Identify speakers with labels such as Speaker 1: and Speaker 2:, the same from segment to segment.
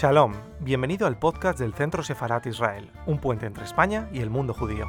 Speaker 1: Shalom, bienvenido al podcast del Centro Sefarat Israel, un puente entre España y el mundo judío.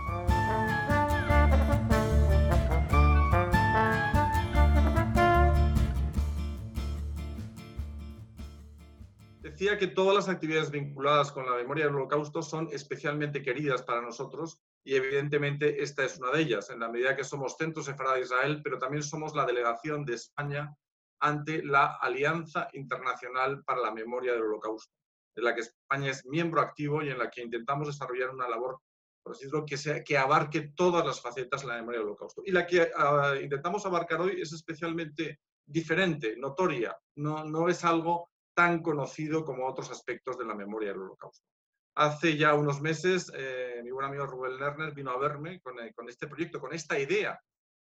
Speaker 2: Decía que todas las actividades vinculadas con la memoria del holocausto son especialmente queridas para nosotros y evidentemente esta es una de ellas, en la medida que somos Centro Sefarat Israel, pero también somos la delegación de España ante la Alianza Internacional para la Memoria del Holocausto, en la que España es miembro activo y en la que intentamos desarrollar una labor, por así decirlo, que, sea, que abarque todas las facetas de la memoria del Holocausto. Y la que ah, intentamos abarcar hoy es especialmente diferente, notoria, no, no es algo tan conocido como otros aspectos de la memoria del Holocausto. Hace ya unos meses, eh, mi buen amigo Rubén Lerner vino a verme con, eh, este proyecto, con esta idea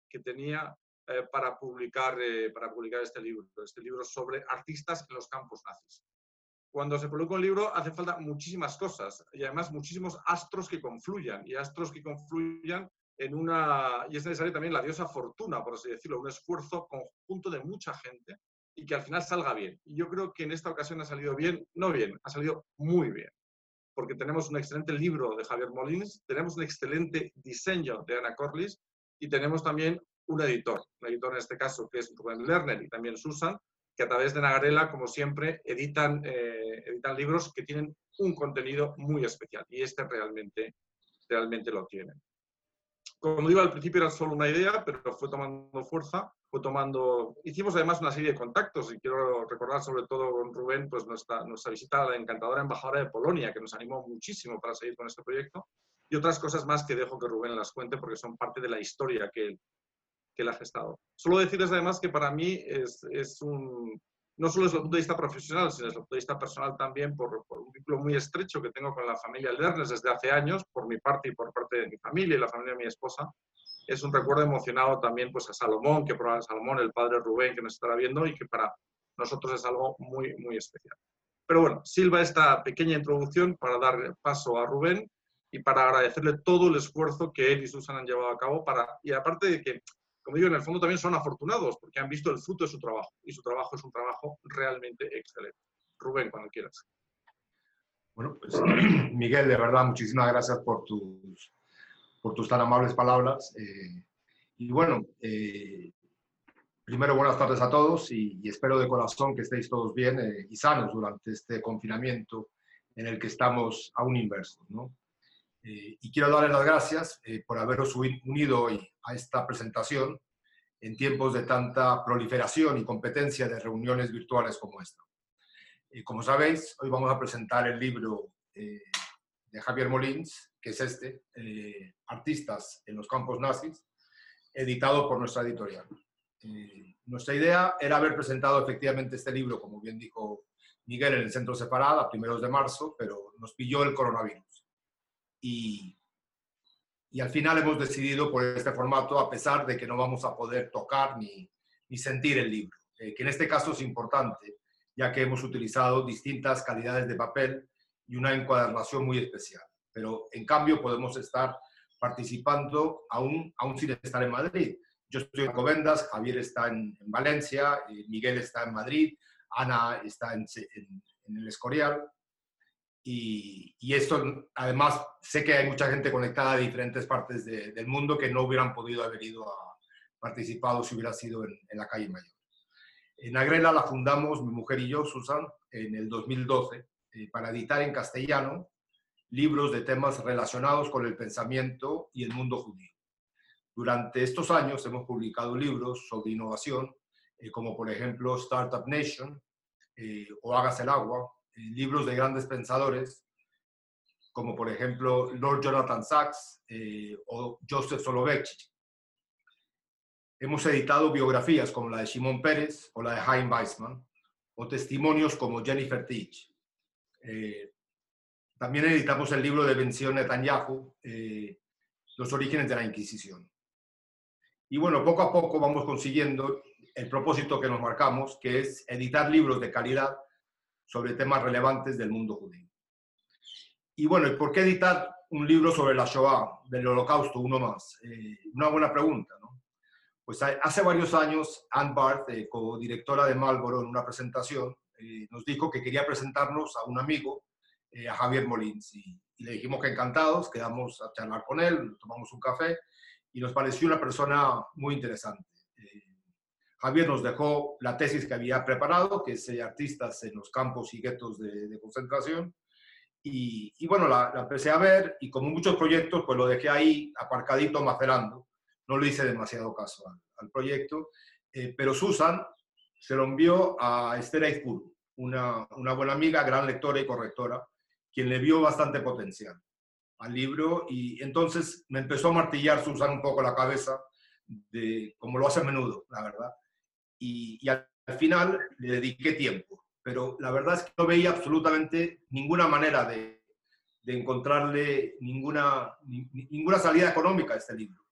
Speaker 2: que tenía eh, para, publicar, para publicar este libro, este libro sobre artistas en los campos nazis. Cuando se publica un libro hace falta muchísimas cosas y además muchísimos astros que confluyan y astros que confluyan en una... y es necesaria también la diosa fortuna, por así decirlo, un esfuerzo conjunto de mucha gente y que al final salga bien. Y yo creo que en esta ocasión ha salido bien, no bien, ha salido muy bien porque tenemos un excelente libro de Javier Molins, tenemos un excelente diseño de Ana Corliss y tenemos también un editor, un editor en este caso que es Rubén Lerner y también Susan, que a través de Nagarela, como siempre, editan, eh, editan libros que tienen un contenido muy especial y este realmente, realmente lo tiene. Como digo, al principio era solo una idea, pero fue tomando fuerza, fue tomando... Hicimos además una serie de contactos y quiero recordar sobre todo con Rubén pues nuestra, nuestra visita a la encantadora embajadora de Polonia, que nos animó muchísimo para seguir con este proyecto, y otras cosas más que dejo que Rubén las cuente porque son parte de la historia que que él ha gestado. Solo decirles además que para mí es, es un, no solo desde el punto de vista profesional, sino desde el punto de vista personal también, por, por, un vínculo muy estrecho que tengo con la familia Lernes desde hace años, por mi parte y por parte de mi familia y la familia de mi esposa. Es un recuerdo emocionado también pues, a Salomón, que probablemente Salomón, el padre Rubén, que nos estará viendo y que para nosotros es algo muy, muy especial. Pero bueno, silva esta pequeña introducción para dar paso a Rubén y para agradecerle todo el esfuerzo que él y Susan han llevado a cabo para, y aparte de que como digo, en el fondo también son afortunados porque han visto el fruto de su trabajo y su trabajo es un trabajo realmente excelente. Rubén, cuando quieras.
Speaker 3: Bueno, pues Miguel, de verdad, muchísimas gracias por tus, por tus tan amables palabras. Eh, y bueno, eh, primero buenas tardes a todos y, espero de corazón que estéis todos bien eh, y sanos durante este confinamiento en el que estamos aún inversos, ¿no? Eh, y quiero darles las gracias eh, por haberos unido hoy a esta presentación en tiempos de tanta proliferación y competencia de reuniones virtuales como esta. Eh, como sabéis, hoy vamos a presentar el libro de Javier Molins, que es este, Artistas en los campos nazis, editado por nuestra editorial. nuestra idea era haber presentado efectivamente este libro, como bien dijo Miguel, en el centro separado a primeros de marzo, pero nos pilló el coronavirus y, y al final hemos decidido por este formato, a pesar de que no vamos a poder tocar ni, ni sentir el libro, eh, que en este caso es importante, ya que hemos utilizado distintas calidades de papel y una encuadernación muy especial. Pero en cambio podemos estar participando aún, aún sin estar en Madrid. Yo estoy en Covendas, Javier está en, en Valencia, eh, Miguel está en Madrid, Ana está en, en, en el Escorial. Y, y, esto, además, sé que hay mucha gente conectada de diferentes partes de, del mundo que no hubieran podido haber ido a participado si hubiera sido en, en la calle Mayor. En Agrela la fundamos mi mujer y yo, Susan, en el 2012, eh, para editar en castellano libros de temas relacionados con el pensamiento y el mundo judío. Durante estos años hemos publicado libros sobre innovación, eh, como por ejemplo Startup Nation eh, o Hagas el Agua, libros de grandes pensadores, como por ejemplo Lord Jonathan Sachs eh, o Joseph Soloveitchik. Hemos editado biografías como la de Shimon Pérez o la de Chaim Weizmann, o testimonios como Jennifer Teach. Eh, también editamos el libro de Benzion Netanyahu, eh, Los orígenes de la Inquisición. Y bueno, poco a poco vamos consiguiendo el propósito que nos marcamos, que es editar libros de calidad sobre temas relevantes del mundo judío. Y bueno, ¿por qué editar un libro sobre la Shoah, del Holocausto, uno más? Eh, una buena pregunta, ¿no? Pues hace varios años, Anne Barth, eh, co-directora de Marlboro, en una presentación, nos dijo que quería presentarnos a un amigo, a Javier Molins, y, y, le dijimos que encantados, quedamos a charlar con él, tomamos un café, y nos pareció una persona muy interesante. Javier nos dejó la tesis que había preparado, que es artistas en los campos y guetos de, concentración, y, bueno, la, empecé a ver y como muchos proyectos, pues lo dejé ahí aparcadito, macerando. No le hice demasiado caso al, proyecto, eh, pero Susan se lo envió a Esther Aizpuru, una, una buena amiga, gran lectora y correctora, quien le vio bastante potencial al libro y entonces me empezó a martillar Susan un poco la cabeza, de, como lo hace a menudo, la verdad. Y, y al final le dediqué tiempo pero la verdad es que no veía absolutamente ninguna manera de, de encontrarle ninguna, ninguna salida económica a este libro,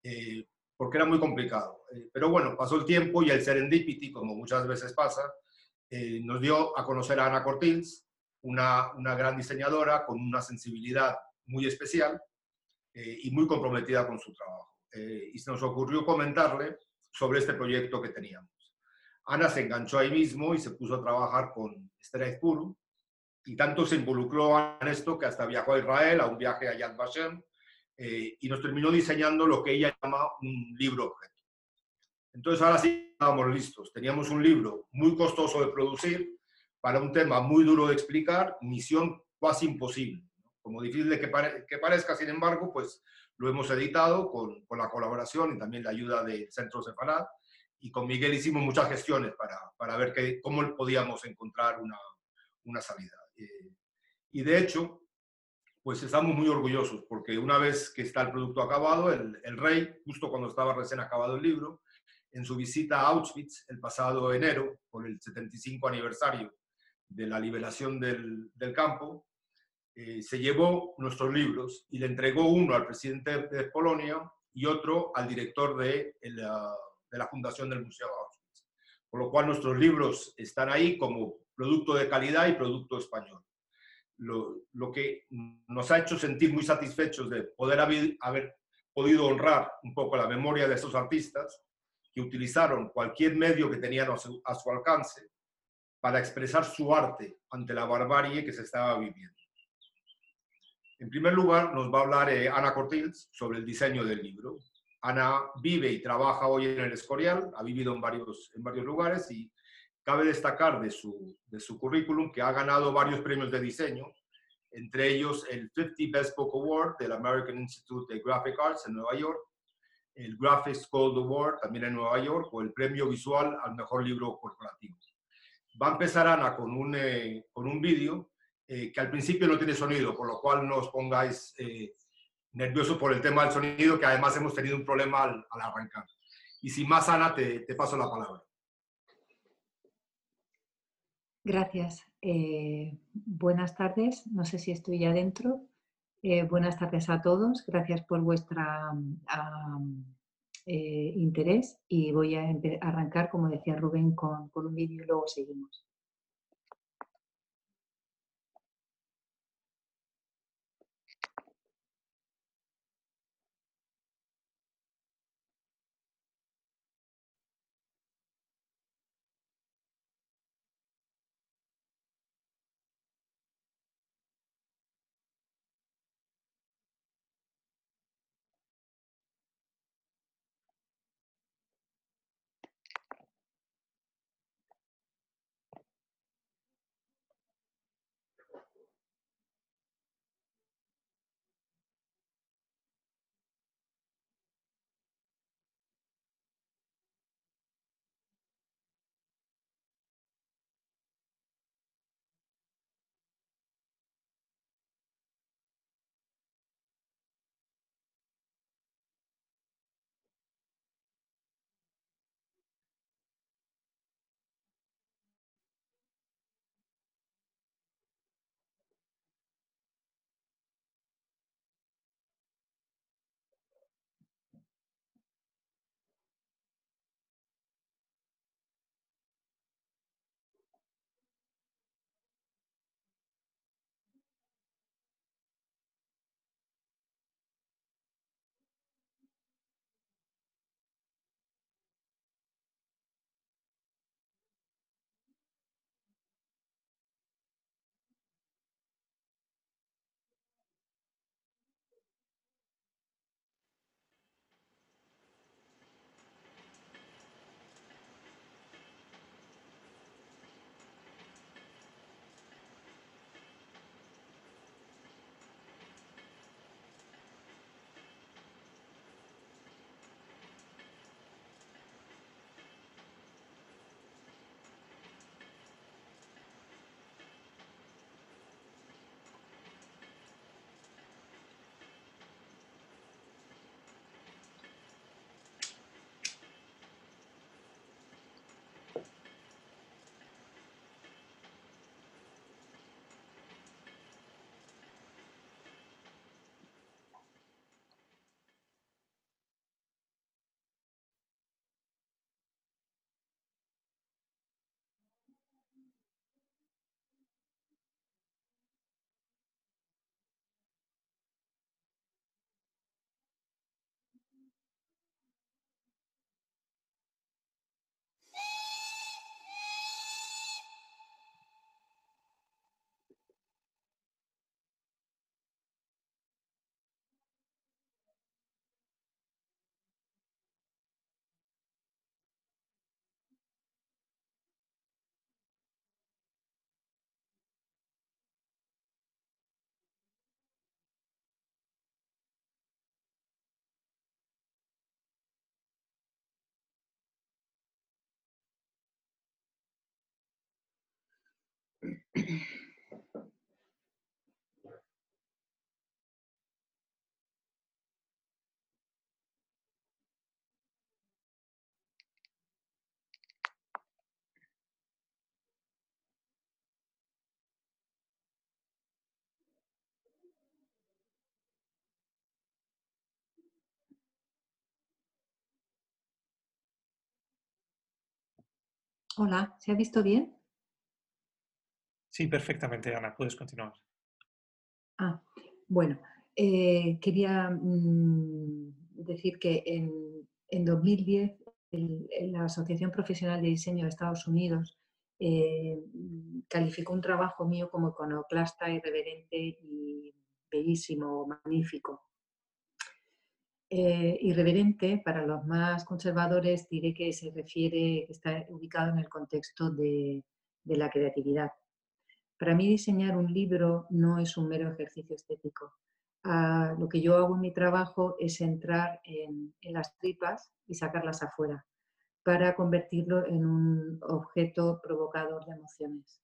Speaker 3: eh, porque era muy complicado. Eh, pero bueno, pasó el tiempo y el serendipity, como muchas veces pasa, eh, nos dio a conocer a Ana Cortins, una, una gran diseñadora con una sensibilidad muy especial y muy comprometida con su trabajo. y se nos ocurrió comentarle sobre este proyecto que teníamos. Ana se enganchó ahí mismo y se puso a trabajar con Esther Puru y tanto se involucró en esto que hasta viajó a Israel a un viaje a Yad Vashem eh, y nos terminó diseñando lo que ella llama un libro objeto. Entonces ahora sí estábamos listos. Teníamos un libro muy costoso de producir para un tema muy duro de explicar, misión casi imposible. Como difícil de que, que, parezca, sin embargo, pues lo hemos editado con, con, la colaboración y también la ayuda del Centro Sefarad y con Miguel hicimos muchas gestiones para, para ver que, cómo podíamos encontrar una, una salida. Eh, y de hecho, pues estamos muy orgullosos porque una vez que está el producto acabado, el, el, rey, justo cuando estaba recién acabado el libro, en su visita a Auschwitz el pasado enero, por el 75 aniversario de la liberación del, del campo, eh, se llevó nuestros libros y le entregó uno al presidente de Polonia y otro al director de la de la fundación del Museo Auschwitz. Por lo cual nuestros libros están ahí como producto de calidad y producto español. Lo, que nos ha hecho sentir muy satisfechos de poder haber, podido honrar un poco la memoria de estos artistas que utilizaron cualquier medio que tenían a su alcance para expresar su arte ante la barbarie que se estaba viviendo. En primer lugar, nos va a hablar eh, Ana Cortils sobre el diseño del libro. Ana vive y trabaja hoy en el Escorial, ha vivido en varios, en varios lugares y cabe destacar de su, de su currículum que ha ganado varios premios de diseño, entre ellos el 50 Best Book Award del American Institute of Graphic Arts en Nueva York, el Graphics Gold Award también en Nueva York o el premio visual al mejor libro corporativo. Va a empezar Ana con un, eh, con un vídeo eh, que al principio no tiene sonido, por lo cual no os pongáis eh, nervioso por el tema del sonido, que además hemos tenido un problema al, arrancar. Y sin más, Ana, te, paso la palabra.
Speaker 4: Gracias. Eh, buenas tardes. No sé si estoy ya dentro. Buenas tardes a todos. Gracias por vuestro eh, interés y voy a arrancar, como decía Rubén, con, con un vídeo y luego seguimos. Hola, ¿se ha visto bien?
Speaker 1: Sí, perfectamente, Ana, puedes continuar.
Speaker 4: Ah, bueno, eh, quería mm, decir que en, 2010 la Asociación Profesional de Diseño de Estados Unidos eh, calificó un trabajo mío como iconoclasta, irreverente y bellísimo, magnífico. Eh, irreverente, para los más conservadores, diré que se refiere, que está ubicado en el contexto de, la creatividad. Para mí diseñar un libro no es un mero ejercicio estético. Ah, lo que yo hago en mi trabajo es entrar en, las tripas y sacarlas afuera para convertirlo en un objeto provocador de emociones.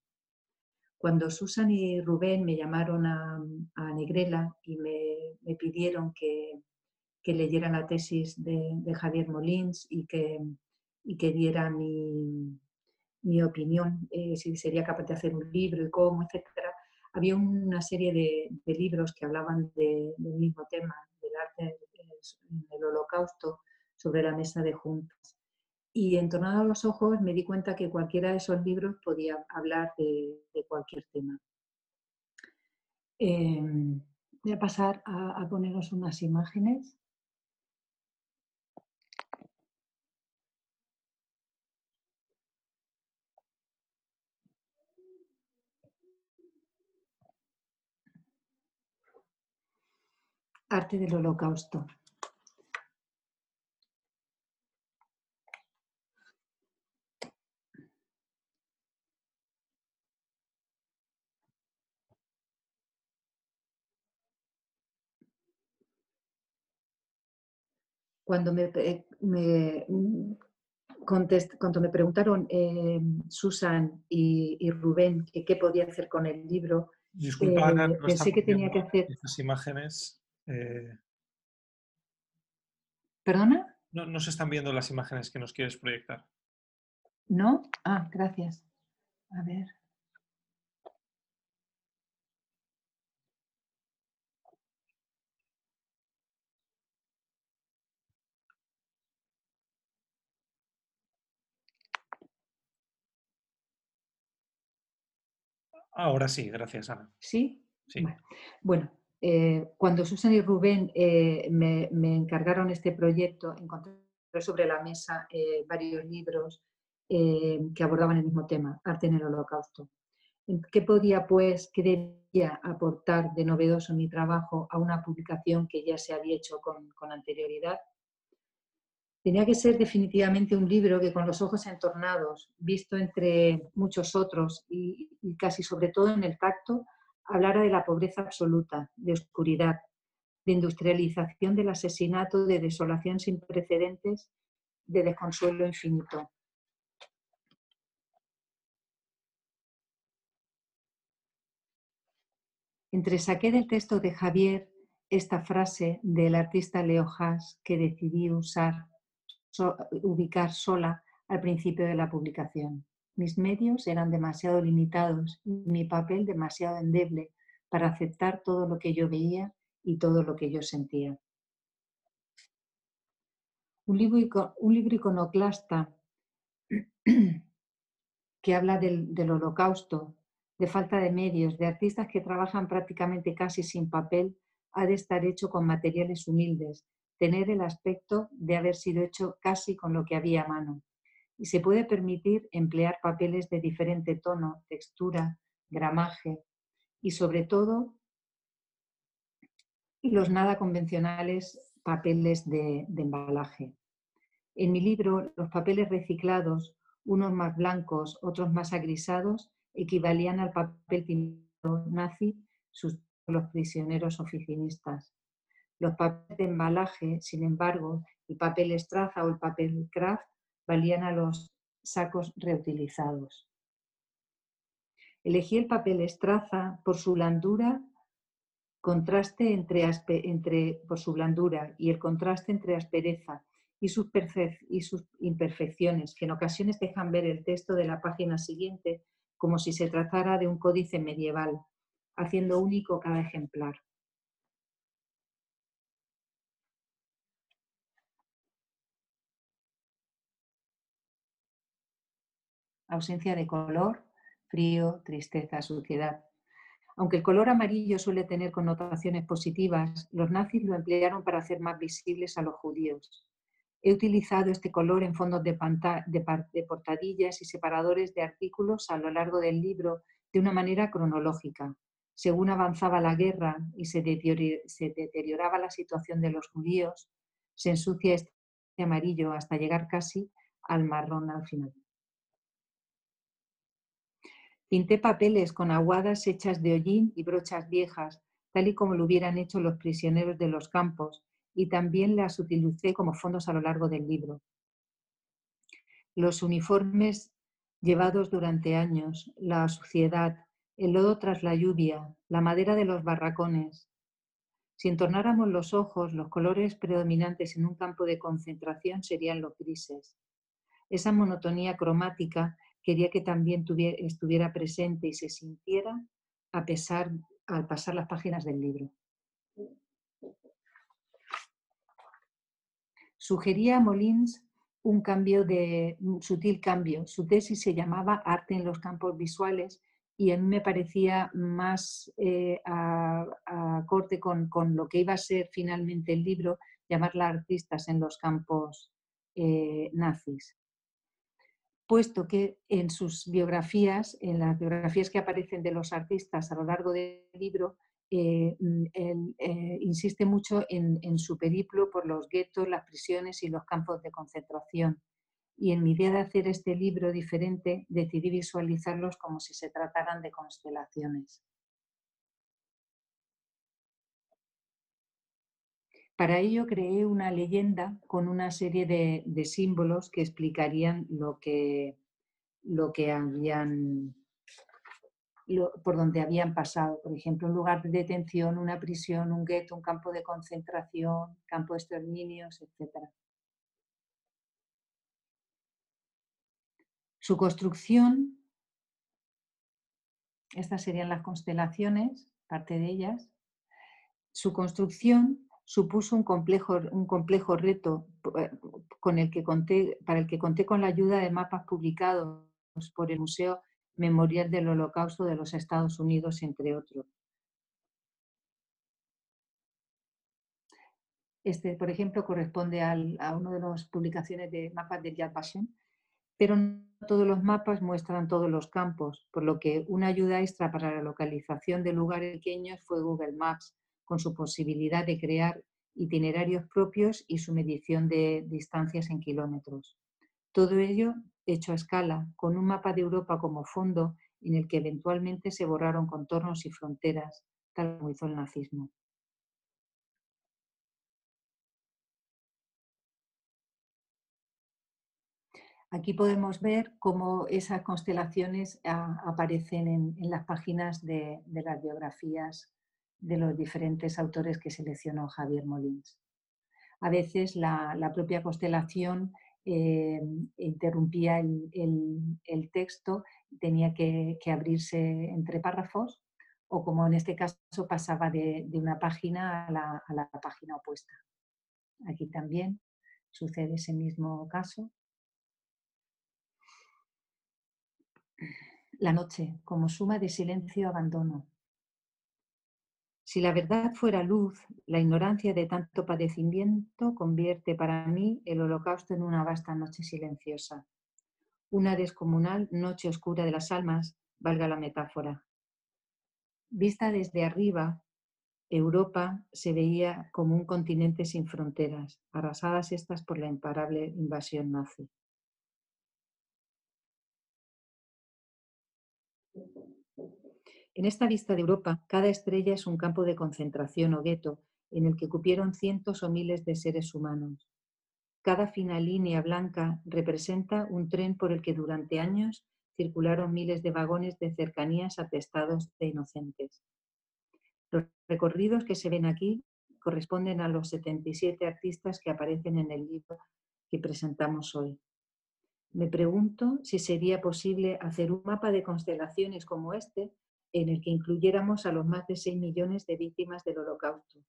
Speaker 4: Cuando Susan y Rubén me llamaron a, Negrela y me pidieron que, que leyera la tesis de, Javier Molins y que, y que diera mi, mi opinión, eh, si sería capaz de hacer un libro y cómo, etc. Había una serie de, de libros que hablaban del mismo tema, del arte en el holocausto, sobre la mesa de juntas. Y entornado a los ojos me di cuenta que cualquiera de esos libros podía hablar de, de cualquier tema. Eh, voy a pasar a, a unas imágenes. Arte del Holocausto. Cuando me, cuando me preguntaron eh, Susan y, Rubén qué podía hacer con el libro,
Speaker 1: Disculpa,
Speaker 4: eh, pensé que tenía que hacer...
Speaker 1: Estas imágenes eh,
Speaker 4: ¿Perdona?
Speaker 1: No, no se están viendo las imágenes que nos quieres proyectar.
Speaker 4: ¿No? Ah, gracias. A ver.
Speaker 1: Ahora sí, gracias, Ana.
Speaker 4: ¿Sí?
Speaker 1: Sí.
Speaker 4: Bueno, eh, cuando Susan y Rubén eh, me, encargaron este proyecto, encontré sobre la mesa eh, varios libros que abordaban el mismo tema, arte en el holocausto. ¿Qué podía, pues, qué debía aportar de novedoso mi trabajo a una publicación que ya se había hecho con, anterioridad? Tenía que ser definitivamente un libro que con los ojos entornados, visto entre muchos otros y casi sobre todo en el tacto, hablara de la pobreza absoluta, de oscuridad, de industrialización del asesinato, de desolación sin precedentes, de desconsuelo infinito. Entresaqué del texto de Javier esta frase del artista Leo Haas que decidí usar, ubicar sola al principio de la publicación. Mis medios eran demasiado limitados y mi papel demasiado endeble para aceptar todo lo que yo veía y todo lo que yo sentía. Un libro, iconoclasta que habla del holocausto, de falta de medios, de artistas que trabajan prácticamente casi sin papel, ha de estar hecho con materiales humildes, tener el aspecto de haber sido hecho casi con lo que había a mano y se puede permitir emplear papeles de diferente tono, textura, gramaje y sobre todo los nada convencionales papeles de, embalaje. En mi libro, los papeles reciclados, unos más blancos, otros más agrisados, equivalían al papel pintado nazi sus, los prisioneros oficinistas. Los papeles de embalaje, sin embargo, el papel estraza o el papel craft valían a los sacos reutilizados. Elegí el papel estraza por su blandura, contraste entre, entre por su blandura y el contraste entre aspereza y sus, y sus imperfecciones, que en ocasiones dejan ver el texto de la página siguiente como si se tratara de un códice medieval, haciendo único cada ejemplar. Ausencia de color, frío, tristeza, suciedad. Aunque el color amarillo suele tener connotaciones positivas, los nazis lo emplearon para hacer más visibles a los judíos. He utilizado este color en fondos de, de, portadillas y separadores de artículos a lo largo del libro de una manera cronológica. Según avanzaba la guerra y se, deterioraba la situación de los judíos, se ensucia este amarillo hasta llegar casi al marrón al final. Pinté papeles con aguadas hechas de hollín y brochas viejas, tal y como lo hubieran hecho los prisioneros de los campos, y también las utilicé como fondos a lo largo del libro. Los uniformes llevados durante años, la suciedad, el lodo tras la lluvia, la madera de los barracones. Si entornáramos los ojos, los colores predominantes en un campo de concentración serían los grises. Esa monotonía cromática quería que también estuviera presente y se sintiera a pesar, al pasar las páginas del libro. Sugería a Molins un cambio de un sutil cambio. Su tesis se llamaba Arte en los campos visuales y a mí me parecía más eh, acorde con, lo que iba a ser finalmente el libro, llamarla Artistas en los campos eh, nazis puesto que en sus biografías, en las biografías que aparecen de los artistas a lo largo del libro, eh, mm, eh, insiste mucho en, su periplo por los guetos, las prisiones y los campos de concentración. Y en mi idea de hacer este libro diferente, decidí visualizarlos como si se trataran de constelaciones. Para ello creé una leyenda con una serie de, símbolos que explicarían lo que, lo que habían, por donde habían pasado. Por ejemplo, un lugar de detención, una prisión, un gueto, un campo de concentración, campo de exterminios, etc. Su construcción, estas serían las constelaciones, parte de ellas. Su construcción supuso un complejo, un complejo reto eh, con el que conté, para el que conté con la ayuda de mapas publicados por el Museo Memorial del Holocausto de los Estados Unidos, entre otros. Este, por ejemplo, corresponde a una de las publicaciones de mapas del Yad Vashem, pero no todos los mapas muestran todos los campos, por lo que una ayuda extra para la localización de lugares pequeños fue Google Maps, con su posibilidad de crear itinerarios propios y su medición de distancias en kilómetros. Todo ello hecho a escala, con un mapa de Europa como fondo en el que eventualmente se borraron contornos y fronteras, tal como hizo el nazismo. Aquí podemos ver cómo esas constelaciones ah, aparecen en, las páginas de las biografías de los diferentes autores que seleccionó Javier Molins. A veces la, propia constelación eh, interrumpía el, texto, tenía que, abrirse entre párrafos o como en este caso pasaba de, una página a la, a la página opuesta. Aquí también sucede ese mismo caso. La noche, como suma de silencio, abandono, si la verdad fuera luz, la ignorancia de tanto padecimiento convierte para mí el holocausto en una vasta noche silenciosa, una descomunal noche oscura de las almas, valga la metáfora. Vista desde arriba, Europa se veía como un continente sin fronteras, arrasadas estas por la imparable invasión nazi. En esta vista de Europa, cada estrella es un campo de concentración o gueto en el que cupieron cientos o miles de seres humanos. Cada fina línea blanca representa un tren por el que durante años circularon miles de vagones de cercanías atestados de inocentes. Los recorridos que se ven aquí corresponden a los 77 artistas que aparecen en el libro que presentamos hoy. Me pregunto si sería posible hacer un mapa de constelaciones como este en el que incluyéramos a los más de 6 millones de víctimas del holocausto.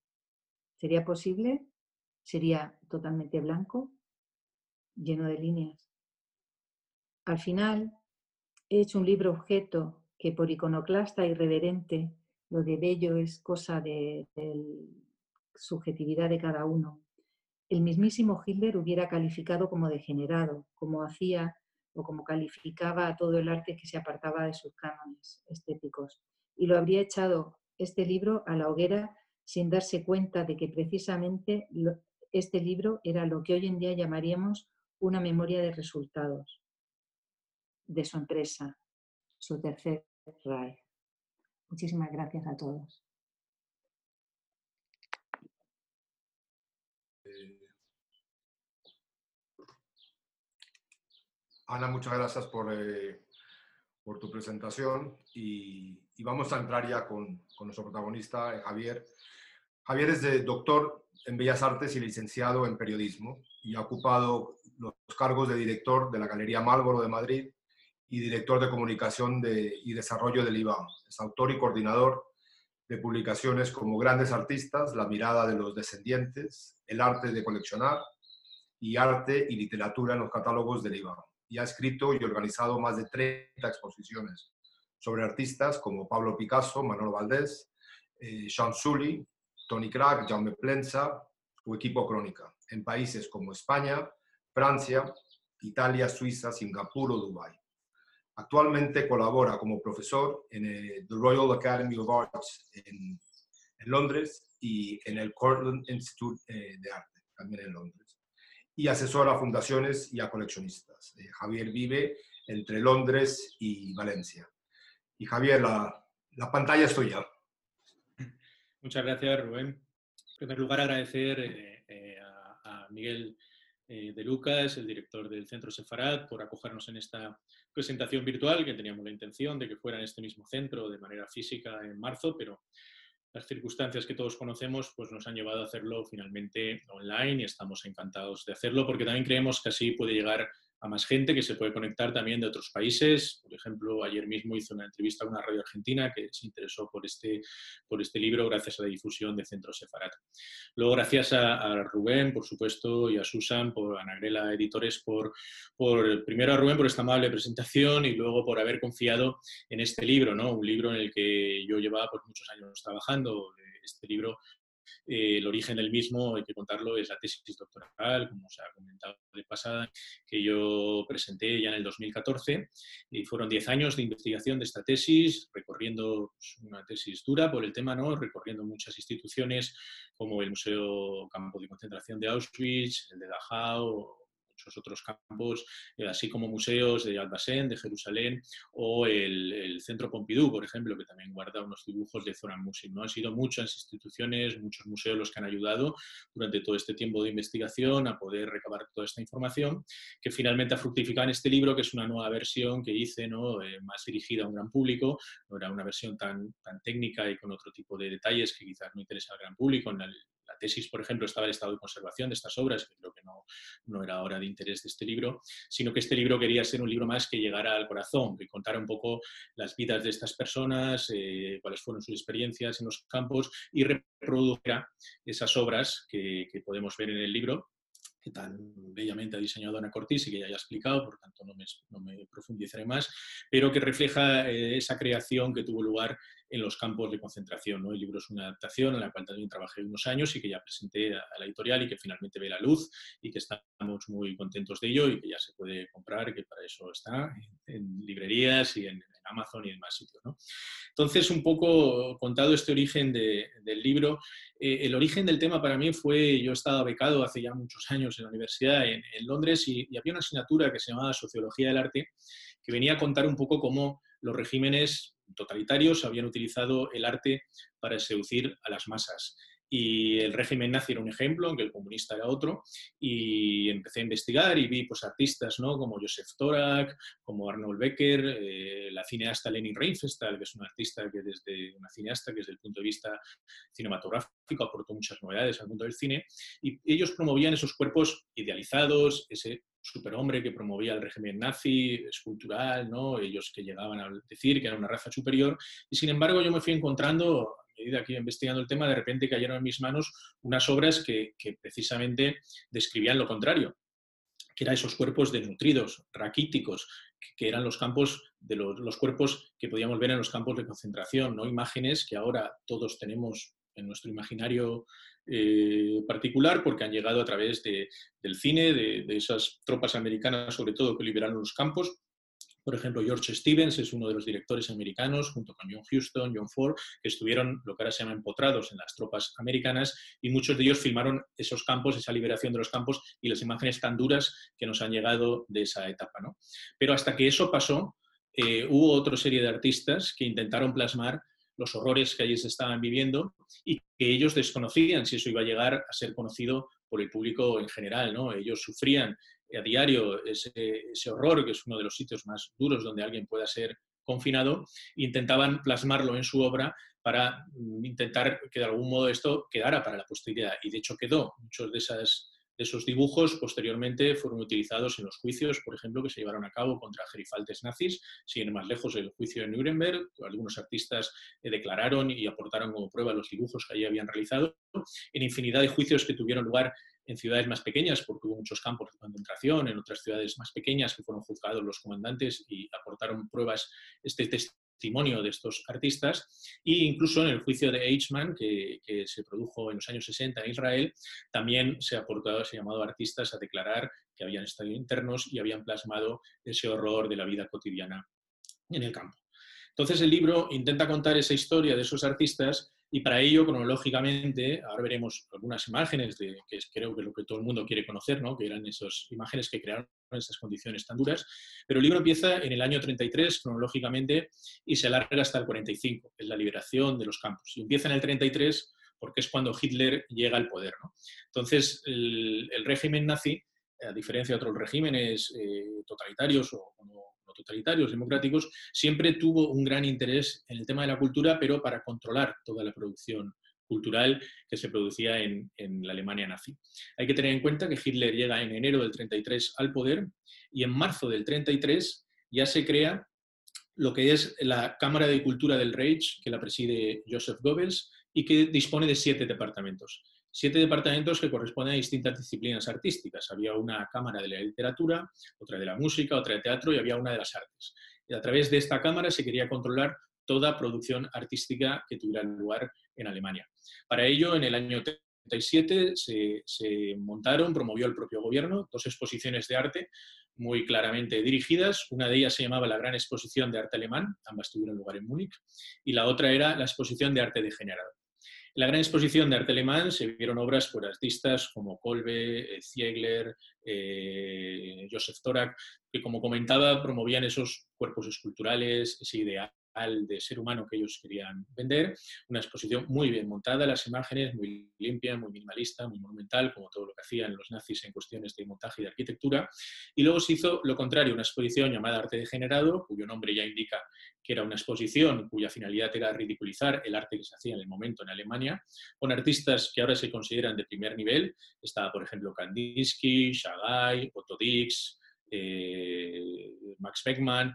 Speaker 4: ¿Sería posible? ¿Sería totalmente blanco? ¿Lleno de líneas? Al final, he hecho un libro objeto que por iconoclasta irreverente, lo de bello es cosa de, de subjetividad de cada uno. El mismísimo Hitler hubiera calificado como degenerado, como hacía como calificaba a todo el arte que se apartaba de sus cánones estéticos. Y lo habría echado este libro a la hoguera sin darse cuenta de que precisamente este libro era lo que hoy en día llamaríamos una memoria de resultados de su empresa, su tercer RAE. Muchísimas gracias a todos.
Speaker 3: Ana, muchas gracias por, eh, tu presentación y, vamos a entrar ya con, nuestro protagonista, eh, Javier. Javier es de doctor en Bellas Artes y licenciado en Periodismo y ha ocupado los cargos de director de la Galería Málvaro de Madrid y director de Comunicación y Desarrollo del IBAM. Es autor y coordinador de publicaciones como Grandes Artistas, La Mirada de los Descendientes, El Arte de Coleccionar y Arte y Literatura en los catálogos del IBAM y ha escrito y organizado más de 30 exposiciones sobre artistas como Pablo Picasso, Manolo Valdés, eh, Sean Sully, Tony Crack, Jaume Plensa o Equipo Crónica, en países como España, Francia, Italia, Suiza, Singapur o Dubái. Actualmente colabora como profesor en el The Royal Academy of Arts en, Londres y en el Cortland Institute eh, de Arte, también en Londres y asesora a fundaciones y a coleccionistas. Eh, Javier vive entre Londres y Valencia. Y Javier, la, la, pantalla es tuya.
Speaker 5: Muchas gracias, Rubén. En primer lugar, agradecer eh, eh, a, a, Miguel de Lucas, el director del Centro Sefarad, por acogernos en esta presentación virtual, que teníamos la intención de que fuera en este mismo centro de manera física en marzo, pero las circunstancias que todos conocemos pues nos han llevado a hacerlo finalmente online y estamos encantados de hacerlo porque también creemos que así puede llegar a más gente que se puede conectar también de otros países. Por ejemplo, ayer mismo hice una entrevista a una radio argentina que se interesó por este, por este libro gracias a la difusión de Centro Sefarat. Luego, gracias a, Rubén, por supuesto, y a Susan, por Anagrela Editores, por, por, primero a Rubén por esta amable presentación y luego por haber confiado en este libro, ¿no? un libro en el que yo llevaba por muchos años trabajando. Este libro eh, el origen del mismo, hay que contarlo, es la tesis doctoral, como se ha comentado de pasada, que yo presenté ya en el 2014. Y fueron 10 años de investigación de esta tesis, recorriendo pues, una tesis dura por el tema, ¿no? recorriendo muchas instituciones como el Museo Campo de Concentración de Auschwitz, el de Dachau, muchos otros campos, eh, así como museos de Albacén, de Jerusalén, o el, Centro Pompidou, por ejemplo, que también guarda unos dibujos de Zoran Musin. ¿no? Han sido muchas instituciones, muchos museos los que han ayudado durante todo este tiempo de investigación a poder recabar toda esta información, que finalmente ha fructificado en este libro, que es una nueva versión que hice, ¿no? Eh, más dirigida a un gran público, no era una versión tan, tan técnica y con otro tipo de detalles que quizás no interesa al gran público. El, tesis, por ejemplo, estaba el estado de conservación de estas obras, que creo que no, no era hora de interés de este libro, sino que este libro quería ser un libro más que llegara al corazón, que contara un poco las vidas de estas personas, eh, cuáles fueron sus experiencias en los campos y reprodujera esas obras que, que podemos ver en el libro que tan bellamente ha diseñado Ana Cortés y que ya haya explicado, por tanto no me, no profundizaré más, pero que refleja eh, esa creación que tuvo lugar en los campos de concentración. ¿no? El libro es una adaptación en la cual también trabajé unos años y que ya presenté a, la editorial y que finalmente ve la luz y que estamos muy contentos de ello y que ya se puede comprar, que para eso está en, librerías y en, Amazon y en más sitios. ¿no? Entonces, un poco contado este origen de, del libro, eh, el origen del tema para mí fue, yo estaba becado hace ya muchos años en la universidad en, Londres y había una asignatura que se llamaba Sociología del Arte que venía a contar un poco cómo los regímenes totalitarios habían utilizado el arte para seducir a las masas. Y el régimen nazi era un ejemplo, aunque el comunista era otro, y empecé a investigar y vi pues, artistas ¿no? como Josef Torak, como Arnold Becker, eh, la cineasta Leni Riefenstahl, que es una artista que desde una cineasta que desde el punto de vista cinematográfico aportó muchas novedades al mundo del cine, y ellos promovían esos cuerpos idealizados, ese superhombre que promovía el régimen nazi, escultural, ¿no? ellos que llegaban a decir que era una raza superior, y sin embargo yo me fui encontrando medida que iba investigando el tema, de repente cayeron en mis manos unas obras que, precisamente describían lo contrario, que eran esos cuerpos desnutridos, raquíticos, que eran los campos de los, cuerpos que podíamos ver en los campos de concentración, no imágenes que ahora todos tenemos en nuestro imaginario eh, particular porque han llegado a través del cine, de, de, esas tropas americanas sobre todo que liberaron los campos, por ejemplo, George Stevens es uno de los directores americanos, junto con John Huston, John Ford, que estuvieron lo que ahora se llama empotrados en las tropas americanas y muchos de ellos filmaron esos campos, esa liberación de los campos y las imágenes tan duras que nos han llegado de esa etapa. ¿no? Pero hasta que eso pasó, eh, hubo otra serie de artistas que intentaron plasmar los horrores que allí se estaban viviendo y que ellos desconocían si eso iba a llegar a ser conocido por el público en general. ¿no? Ellos sufrían a diario ese, horror, que es uno de los sitios más duros donde alguien pueda ser confinado, intentaban plasmarlo en su obra para mm, intentar que de algún modo esto quedara para la posteridad. Y de hecho quedó. Muchos de, esas, de esos dibujos posteriormente fueron utilizados en los juicios, por ejemplo, que se llevaron a cabo contra gerifaltes nazis. Siguen más lejos el juicio de Nuremberg. Algunos artistas eh, declararon y aportaron como prueba los dibujos que allí habían realizado. En infinidad de juicios que tuvieron lugar en ciudades más pequeñas, porque hubo muchos campos de concentración, en otras ciudades más pequeñas que fueron juzgados los comandantes y aportaron pruebas, este testimonio de estos artistas, e incluso en el juicio de Eichmann, que, se produjo en los años 60 en Israel, también se aportado, se llamado artistas a declarar que habían estado internos y habían plasmado ese horror de la vida cotidiana en el campo. Entonces el libro intenta contar esa historia de esos artistas y para ello, cronológicamente, ahora veremos algunas imágenes de, que creo que es lo que todo el mundo quiere conocer, ¿no? que eran esas imágenes que crearon esas condiciones tan duras. Pero el libro empieza en el año 33, cronológicamente, y se alarga hasta el 45, que es la liberación de los campos. Y empieza en el 33 porque es cuando Hitler llega al poder. ¿no? Entonces, el, régimen nazi, a diferencia de otros regímenes eh, totalitarios o totalitarios, democráticos, siempre tuvo un gran interés en el tema de la cultura, pero para controlar toda la producción cultural que se producía en, la Alemania nazi. Hay que tener en cuenta que Hitler llega en enero del 33 al poder y en marzo del 33 ya se crea lo que es la Cámara de Cultura del Reich, que la preside Joseph Goebbels y que dispone de siete departamentos siete departamentos que corresponden a distintas disciplinas artísticas. Había una cámara de la literatura, otra de la música, otra de teatro y había una de las artes. Y a través de esta cámara se quería controlar toda producción artística que tuviera lugar en Alemania. Para ello, en el año 37 se, se montaron, promovió el propio gobierno, dos exposiciones de arte muy claramente dirigidas. Una de ellas se llamaba la Gran Exposición de Arte Alemán, ambas tuvieron lugar en Múnich, y la otra era la Exposición de Arte Degenerado. La gran exposición de arte alemán se vieron obras por artistas como Kolbe, eh, Ziegler, eh, Josef Torak, que como comentaba promovían esos cuerpos esculturales, ese ideal de ser humano que ellos querían vender. Una exposición muy bien montada, las imágenes muy limpia, muy minimalista, muy monumental, como todo lo que hacían los nazis en cuestiones de montaje y de arquitectura. Y luego se hizo lo contrario, una exposición llamada Arte Degenerado, cuyo nombre ya indica que era una exposición cuya finalidad era ridiculizar el arte que se hacía en el momento en Alemania, con artistas que ahora se consideran de primer nivel. Estaba, por ejemplo, Kandinsky, Chagall, Otto Dix, eh, Max Beckmann,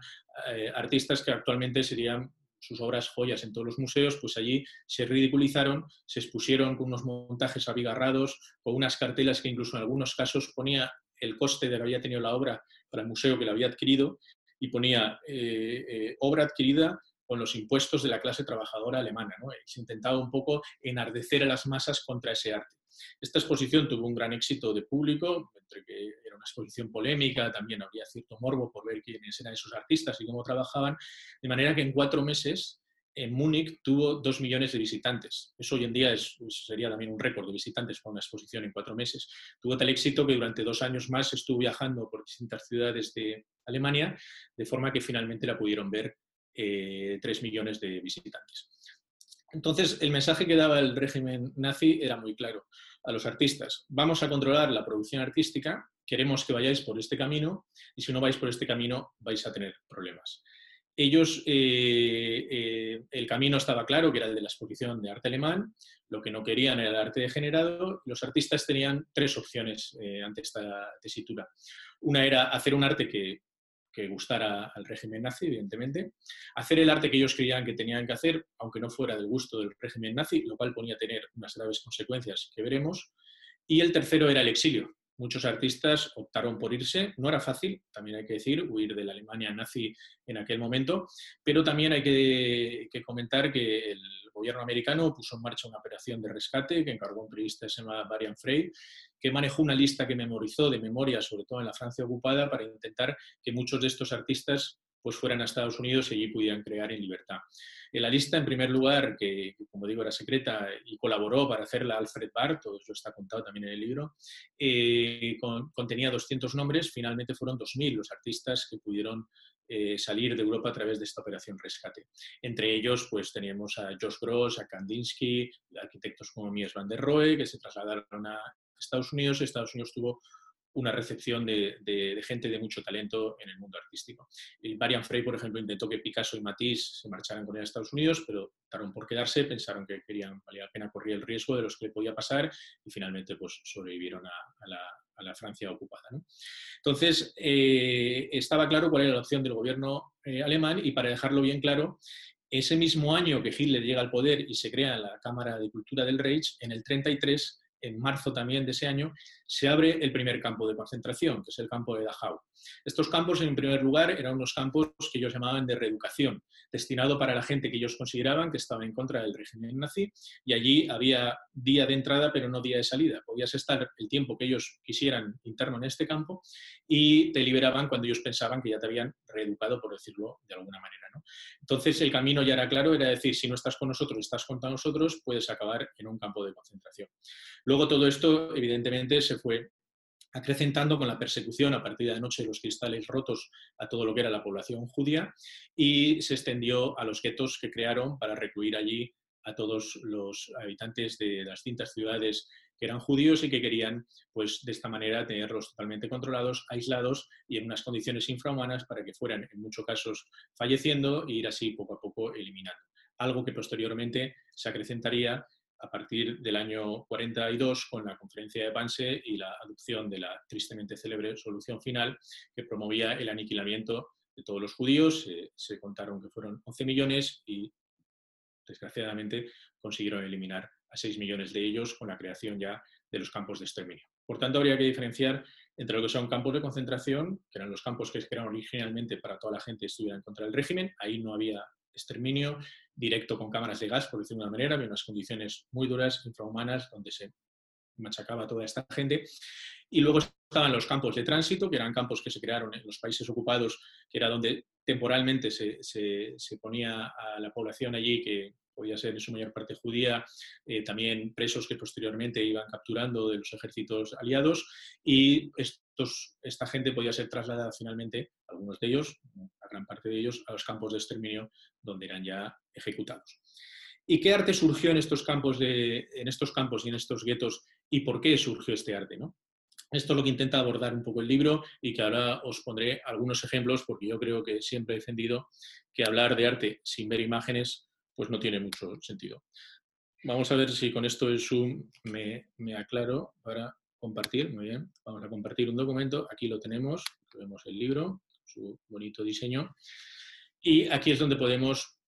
Speaker 5: eh, artistas que actualmente serían sus obras joyas en todos los museos, pues allí se ridiculizaron, se expusieron con unos montajes abigarrados, con unas cartelas que incluso en algunos casos ponía el coste de que había tenido la obra para el museo que la había adquirido y ponía eh, obra adquirida con los impuestos de la clase trabajadora alemana. se intentaba un poco enardecer a las masas contra ese arte. Esta exposición tuvo un gran éxito de público, entre que era una exposición polémica, también habría cierto morbo por ver quiénes eran esos artistas y cómo trabajaban, de manera que en cuatro meses en Múnich tuvo dos millones de visitantes. Eso hoy en día es, sería también un récord de visitantes para una exposición en cuatro meses. Tuvo tal éxito que durante dos años más estuvo viajando por distintas ciudades de Alemania, de forma que finalmente la pudieron ver eh, tres millones de visitantes. Entonces, el mensaje que daba el régimen nazi era muy claro a los artistas. Vamos a controlar la producción artística, queremos que vayáis por este camino y si no vais por este camino vais a tener problemas. Ellos, eh, eh, el camino estaba claro, que era el de la exposición de arte alemán, lo que no querían era el arte degenerado. Los artistas tenían tres opciones eh, ante esta tesitura. Una era hacer un arte que, que gustara al régimen nazi, evidentemente, hacer el arte que ellos creían que tenían que hacer, aunque no fuera del gusto del régimen nazi, lo cual ponía a tener unas graves consecuencias que veremos, y el tercero era el exilio, Muchos artistas optaron por irse. No era fácil, también hay que decir, huir de la Alemania nazi en aquel momento, pero también hay que, comentar que el gobierno americano puso en marcha una operación de rescate que encargó un periodista que se llama Varian Frey, que manejó una lista que memorizó de memoria, sobre todo en la Francia ocupada, para intentar que muchos de estos artistas pues fueran a Estados Unidos y allí pudieran crear en libertad. La lista, en primer lugar, que, como digo era secreta y colaboró para hacerla Alfred Barr, todo eso está contado también en el libro, eh, contenía 200 nombres, finalmente fueron 2.000 los artistas que pudieron eh, salir de Europa a través de esta operación rescate. Entre ellos, pues teníamos a Josh Gross, a Kandinsky, arquitectos como Mies van der Rohe, que se trasladaron a Estados Unidos. Estados Unidos tuvo una recepción de, gente de mucho talento en el mundo artístico. Y Marian Frey, por ejemplo, intentó que Picasso y Matisse se marcharan con él a Estados Unidos, pero optaron por quedarse, pensaron que querían, valía la pena, correr el riesgo de los que le podía pasar y finalmente pues, sobrevivieron a, la, Francia ocupada. Entonces, eh, estaba claro cuál era la opción del gobierno eh, alemán y para dejarlo bien claro, ese mismo año que Hitler llega al poder y se crea la Cámara de Cultura del Reich, en el 33 en marzo también de ese año, se abre el primer campo de concentración, que es el campo de Dachau. Estos campos, en primer lugar, eran unos campos que ellos llamaban de reeducación, destinado para la gente que ellos consideraban que estaba en contra del régimen nazi, y allí había día de entrada, pero no día de salida. Podías estar el tiempo que ellos quisieran interno en este campo y te liberaban cuando ellos pensaban que ya te habían reeducado, por decirlo de alguna manera. Entonces, el camino ya era claro, era decir, si no estás con nosotros, estás contra nosotros, puedes acabar en un campo de concentración. Luego todo esto, evidentemente, se fue acrecentando con la persecución a partir de noche de los cristales rotos a todo lo que era la población judía y se extendió a los guetos que crearon para recluir allí a todos los habitantes de las distintas ciudades que eran judíos y que querían, pues de esta manera, tenerlos totalmente controlados, aislados y en unas condiciones infrahumanas para que fueran, en muchos casos, falleciendo e ir así poco a poco eliminando. Algo que posteriormente se acrecentaría a partir del año 42 con la conferencia de Banse y la adopción de la tristemente célebre solución final que promovía el aniquilamiento de todos los judíos. se contaron que fueron 11 millones y desgraciadamente consiguieron eliminar a 6 millones de ellos con la creación ya de los campos de exterminio. Por tanto, habría que diferenciar entre lo que son campos de concentración, que eran los campos que crearon originalmente para toda la gente que estuviera en contra del régimen, ahí no había exterminio directo con cámaras de gas, por decirlo de una manera, había unas condiciones muy duras, infrahumanas, donde se machacaba toda esta gente. Y luego estaban los campos de tránsito, que eran campos que se crearon en los países ocupados, que era donde temporalmente se, se, ponía a la población allí, que podía ser en su mayor parte judía, eh, también presos que posteriormente iban capturando de los ejércitos aliados, y estos, esta gente podía ser trasladada finalmente, algunos de ellos, la gran parte de ellos, a los campos de exterminio donde eran ya ejecutados. ¿Y qué arte surgió en estos campos, de, en estos campos y en estos guetos y por qué surgió este arte? ¿no? Esto es lo que intenta abordar un poco el libro y que ahora os pondré algunos ejemplos porque yo creo que siempre he defendido que hablar de arte sin ver imágenes pues no tiene mucho sentido. Vamos a ver si con esto el Zoom me, me aclaro para compartir. Muy bien, vamos a compartir un documento. Aquí lo tenemos, vemos el libro, su bonito diseño. Y aquí es donde podemos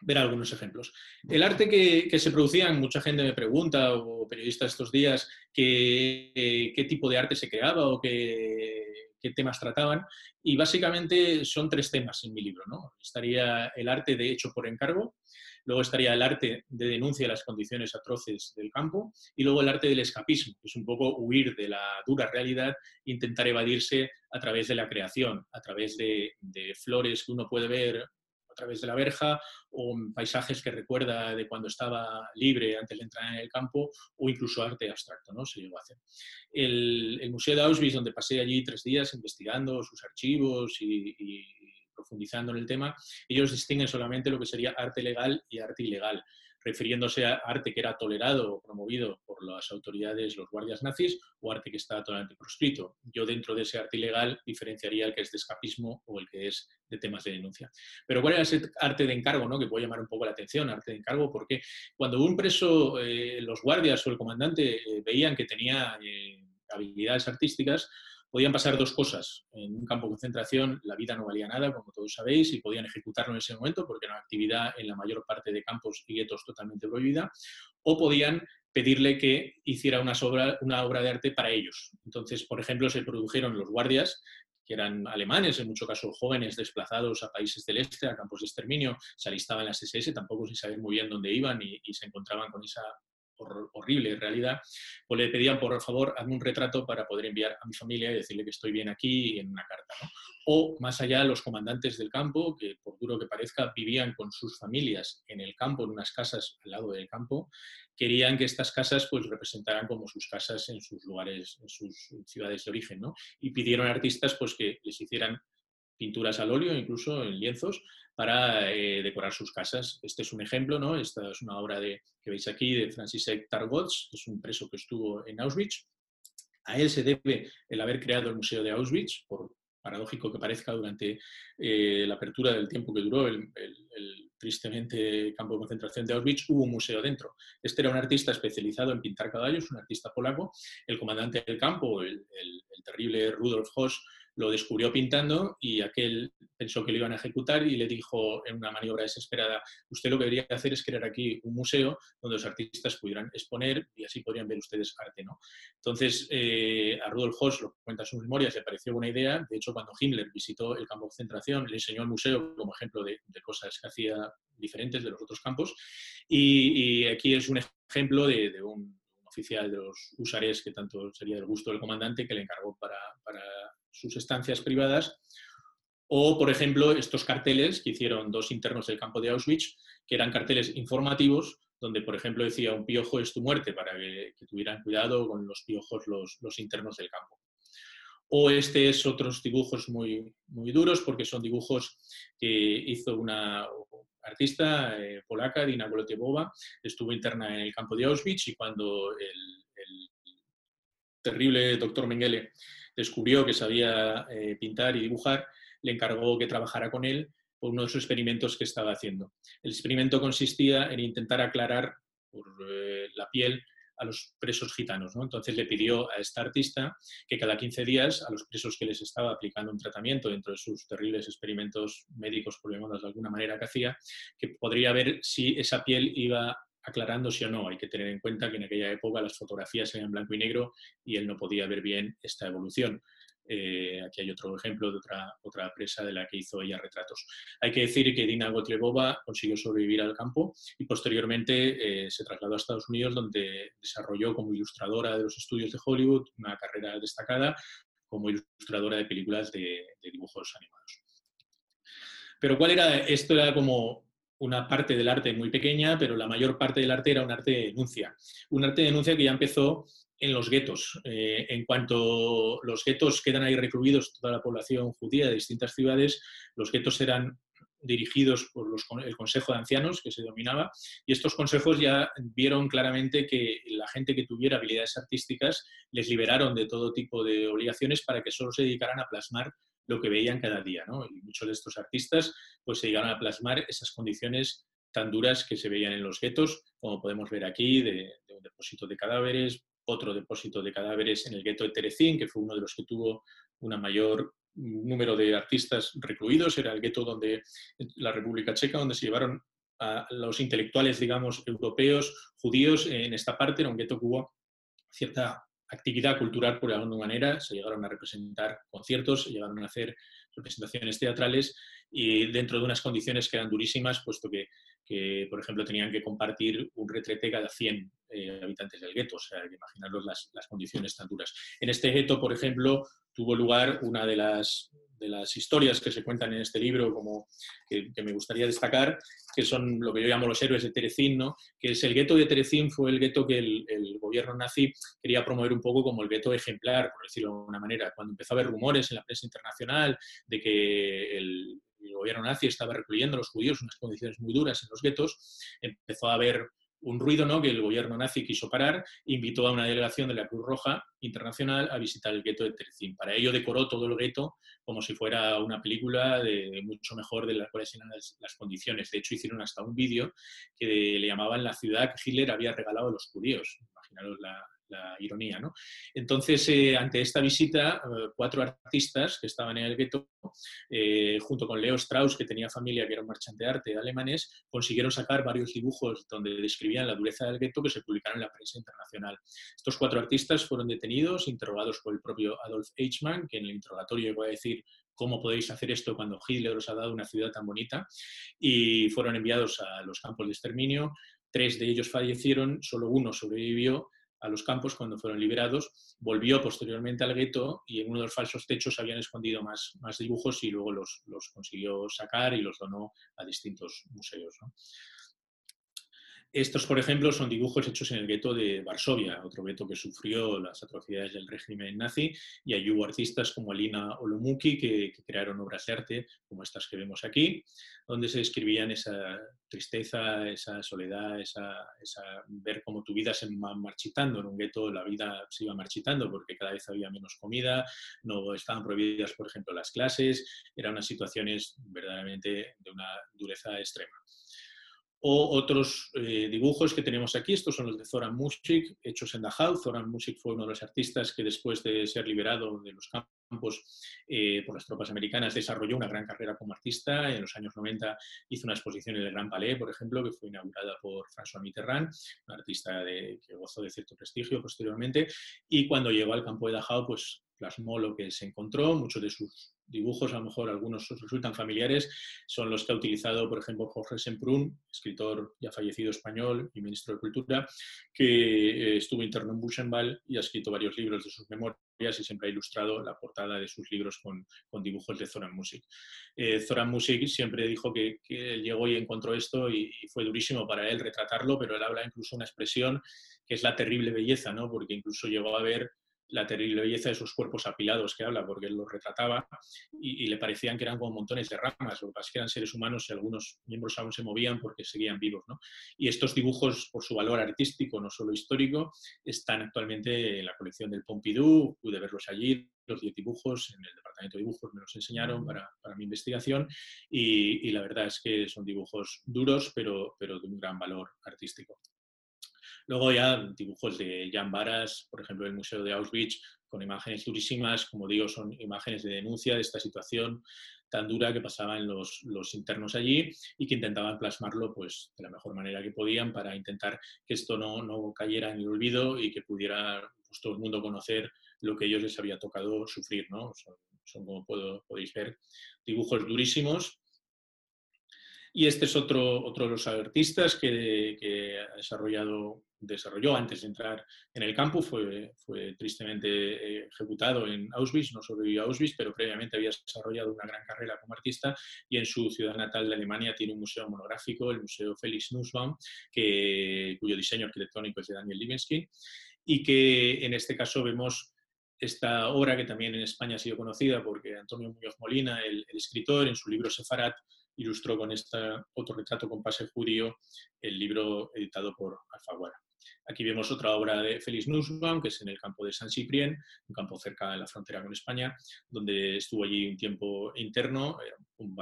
Speaker 5: ver algunos ejemplos. El arte que, se producía, mucha gente me pregunta, o periodistas estos días, qué, qué tipo de arte se creaba o qué, qué, temas trataban. Y básicamente son tres temas en mi libro. ¿no? Estaría el arte de hecho por encargo, luego estaría el arte de denuncia de las condiciones atroces del campo y luego el arte del escapismo, que es un poco huir de la dura realidad, intentar evadirse a través de la creación, a través de, de flores que uno puede ver a través de la verja, o paisajes que recuerda de cuando estaba libre antes de entrar en el campo, o incluso arte abstracto, ¿no? Se llegó a hacer. El, Museo de Auschwitz, donde pasé allí tres días investigando sus archivos y, profundizando en el tema, ellos distinguen solamente lo que sería arte legal y arte ilegal. Refiriéndose a arte que era tolerado o promovido por las autoridades, los guardias nazis, o arte que estaba totalmente proscrito. Yo dentro de ese arte ilegal diferenciaría el que es de escapismo o el que es de temas de denuncia. Pero ¿cuál era ese arte de encargo, ¿no? que puede llamar un poco la atención, arte de encargo? Porque cuando un preso, eh, los guardias o el comandante eh, veían que tenía eh, habilidades artísticas, podían pasar dos cosas. En un campo de concentración la vida no valía nada, como todos sabéis, y podían ejecutarlo en ese momento porque era una actividad en la mayor parte de campos y guetos totalmente prohibida, o podían pedirle que hiciera una, una obra de arte para ellos. Entonces, por ejemplo, se produjeron los guardias que eran alemanes, en muchos casos jóvenes desplazados a países del este, a campos de exterminio, se alistaban las SS, tampoco sin saber muy bien dónde iban y, y se encontraban con esa horrible realidad, pues le pedían por favor hazme un retrato para poder enviar a mi familia y decirle que estoy bien aquí en una carta. O más allá, los comandantes del campo, que por duro que parezca, vivían con sus familias en el campo, en unas casas al lado del campo, querían que estas casas pues representaran como sus casas en sus lugares, en sus ciudades de origen, ¿no? Y pidieron a artistas pues que les hicieran pinturas al óleo, incluso en lienzos, para eh, decorar sus casas. Este es un ejemplo, ¿no? Esta es una obra de, que veis aquí de Francisek Targots, que es un preso que estuvo en Auschwitz. A él se debe el haber creado el Museo de Auschwitz, por paradójico que parezca, durante eh, la apertura del tiempo que duró el, tristemente campo de concentración de Auschwitz, hubo un museo dentro. Este era un artista especializado en pintar caballos, un artista polaco. El comandante del campo, el, terrible Rudolf Hoss, lo descubrió pintando y aquel pensó que lo iban a ejecutar y le dijo en una maniobra desesperada, usted lo que debería hacer es crear aquí un museo donde los artistas pudieran exponer y así podrían ver ustedes arte. ¿no? Entonces, eh, a Rudolf Hoss, lo cuenta en sus memorias, le pareció buena idea. De hecho, cuando Himmler visitó el campo de concentración, le enseñó el museo como ejemplo de, cosas que hacía diferentes de los otros campos. Y, aquí es un ejemplo de, un oficial de los usares que tanto sería del gusto del comandante que le encargó para sus estancias privadas, o, por ejemplo, estos carteles que hicieron dos internos del campo de Auschwitz, que eran carteles informativos, donde, por ejemplo, decía un piojo es tu muerte, para que, tuvieran cuidado con los piojos los, internos del campo. O este es otros dibujos muy, muy duros, porque son dibujos que hizo una artista eh, polaca, Dina Golotiebowa, estuvo interna en el campo de Auschwitz y cuando el, el terrible doctor Mengele descubrió que sabía eh, pintar y dibujar, le encargó que trabajara con él por uno de los experimentos que estaba haciendo. El experimento consistía en intentar aclarar eh, la piel a los presos gitanos. Entonces le pidió a esta artista que cada 15 días a los presos que les estaba aplicando un tratamiento dentro de sus terribles experimentos médicos, por de alguna manera que hacía, que podría ver si esa piel iba aclarándose o no. Hay que tener en cuenta que en aquella época las fotografías eran blanco y negro y él no podía ver bien esta evolución. Eh, aquí hay otro ejemplo de otra, otra presa de la que hizo ella retratos. Hay que decir que Dina Gotlebova consiguió sobrevivir al campo y posteriormente eh, se trasladó a Estados Unidos donde desarrolló como ilustradora de los estudios de Hollywood una carrera destacada como ilustradora de películas de, de dibujos animados. Pero ¿cuál era? Esto era como una parte del arte muy pequeña, pero la mayor parte del arte era un arte de denuncia. Un arte de denuncia que ya empezó en los guetos. Eh, en cuanto los guetos quedan ahí recluidos, toda la población judía de distintas ciudades, los guetos eran dirigidos por el Consejo de Ancianos, que se dominaba, y estos consejos ya vieron claramente que la gente que tuviera habilidades artísticas les liberaron de todo tipo de obligaciones para que solo se dedicaran a plasmar lo que veían cada día. Y muchos de estos artistas pues, se llegaron a plasmar esas condiciones tan duras que se veían en los guetos, como podemos ver aquí, de, un depósito de cadáveres, otro depósito de cadáveres en el gueto de Terezín, que fue uno de los que tuvo una mayor número de artistas recluidos, era el gueto donde la República Checa, donde se llevaron a los intelectuales, digamos, europeos, judíos, en esta parte, era un gueto que hubo cierta actividad cultural, por alguna manera, se llegaron a representar conciertos, se llegaron a hacer representaciones teatrales y dentro de unas condiciones que eran durísimas, puesto que, por ejemplo, tenían que compartir un retrete cada 100 eh, habitantes del gueto, o sea, imaginaros las, las condiciones tan duras. En este gueto, por ejemplo, tuvo lugar una de las, de las historias que se cuentan en este libro, como que, me gustaría destacar, que son lo que yo llamo los héroes de Terecín, ¿no? que es el gueto de Terecín fue el gueto que el, gobierno nazi quería promover un poco como el gueto ejemplar, por decirlo de alguna manera. Cuando empezó a haber rumores en la prensa internacional de que el el gobierno nazi estaba recluyendo a los judíos en unas condiciones muy duras en los guetos, empezó a haber un ruido ¿no? que el gobierno nazi quiso parar, invitó a una delegación de la Cruz Roja Internacional a visitar el gueto de Tercín. Para ello decoró todo el gueto como si fuera una película de, mucho mejor de las cuales eran las, condiciones. De hecho, hicieron hasta un vídeo que le llamaban la ciudad que Hitler había regalado a los judíos. Imaginaros la, la ironía. ¿no? Entonces, eh, ante esta visita, eh, cuatro artistas que estaban en el gueto, eh, junto con Leo Strauss, que tenía familia que era un marchante de arte alemanes, consiguieron sacar varios dibujos donde describían la dureza del gueto que se publicaron en la prensa internacional. Estos cuatro artistas fueron detenidos, interrogados por el propio Adolf Eichmann, que en el interrogatorio llegó a decir cómo podéis hacer esto cuando Hitler os ha dado una ciudad tan bonita, y fueron enviados a los campos de exterminio. Tres de ellos fallecieron, solo uno sobrevivió a los campos cuando fueron liberados, volvió posteriormente al gueto y en uno de los falsos techos habían escondido más, más dibujos y luego los, los consiguió sacar y los donó a distintos museos. Estos, por ejemplo, son dibujos hechos en el gueto de Varsovia, otro gueto que sufrió las atrocidades del régimen nazi, y allí hubo artistas como Alina Olomuki que, crearon obras de arte como estas que vemos aquí, donde se describían esa tristeza, esa soledad, esa, ver cómo tu vida se va marchitando. En un gueto la vida se iba marchitando porque cada vez había menos comida, no estaban prohibidas, por ejemplo, las clases, eran unas situaciones verdaderamente de una dureza extrema o otros eh, dibujos que tenemos aquí, estos son los de Zoran Musik, hechos en Dachau. Zoran Musik fue uno de los artistas que después de ser liberado de los campos eh, por las tropas americanas desarrolló una gran carrera como artista. En los años 90 hizo una exposición en el Gran Palais, por ejemplo, que fue inaugurada por François Mitterrand, un artista que gozó de cierto prestigio posteriormente. Y cuando llegó al campo de Dachau, pues plasmó lo que se encontró, muchos de sus dibujos, a lo mejor algunos resultan familiares, son los que ha utilizado, por ejemplo, Jorge Semprún, escritor ya fallecido español y ministro de Cultura, que eh, estuvo interno en Buchenwald y ha escrito varios libros de sus memorias y siempre ha ilustrado la portada de sus libros con, dibujos de Zoran Music. Eh, Zoran Music siempre dijo que, llegó y encontró esto y, y, fue durísimo para él retratarlo, pero él habla incluso una expresión que es la terrible belleza, ¿no? porque incluso llegó a ver la terrible belleza de esos cuerpos apilados que habla, porque él los retrataba y, le parecían que eran como montones de ramas, lo que pasa es que eran seres humanos y algunos miembros aún se movían porque seguían vivos. ¿no? Y estos dibujos, por su valor artístico, no solo histórico, están actualmente en la colección del Pompidou, pude verlos allí, los 10 dibujos, en el departamento de dibujos me los enseñaron para, para mi investigación y, y, la verdad es que son dibujos duros, pero, pero de un gran valor artístico. Luego ya dibujos de Jan Baras, por ejemplo, el Museo de Auschwitz, con imágenes durísimas, como digo, son imágenes de denuncia de esta situación tan dura que pasaban los, los internos allí y que intentaban plasmarlo pues, de la mejor manera que podían para intentar que esto no, no cayera en el olvido y que pudiera pues, todo el mundo conocer lo que ellos les había tocado sufrir. ¿no? Son, como podéis ver, dibujos durísimos y este es otro, otro de los artistas que, que, ha desarrollado desarrolló antes de entrar en el campo, fue, fue tristemente eh, ejecutado en Auschwitz, no sobrevivió a Auschwitz, pero previamente había desarrollado una gran carrera como artista y en su ciudad natal de Alemania tiene un museo monográfico, el Museo Felix Nussbaum, que, cuyo diseño arquitectónico es de Daniel Libeskind y que en este caso vemos esta obra que también en España ha sido conocida porque Antonio Muñoz Molina, el, el escritor, en su libro Sefarat, ilustró con este autorretrato con pase judío el libro editado por Alfaguara. Aquí vemos otra obra de Félix Nussbaum, que es en el campo de San Ciprién, un campo cerca de la frontera con España, donde estuvo allí un tiempo interno, un,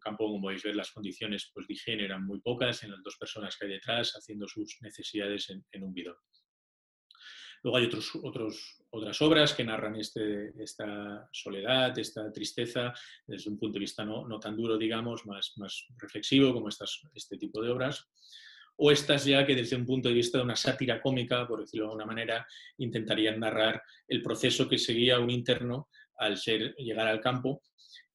Speaker 5: campo, como podéis ver, las condiciones pues, de higiene eran muy pocas, en las dos personas que hay detrás haciendo sus necesidades en, un bidón. Luego hay otros, otros, otras obras que narran este, esta soledad, esta tristeza, desde un punto de vista no, no tan duro, digamos, más, más reflexivo, como estas, este tipo de obras o estas ya que desde un punto de vista de una sátira cómica, por decirlo de alguna manera, intentarían narrar el proceso que seguía un interno al ser, llegar al campo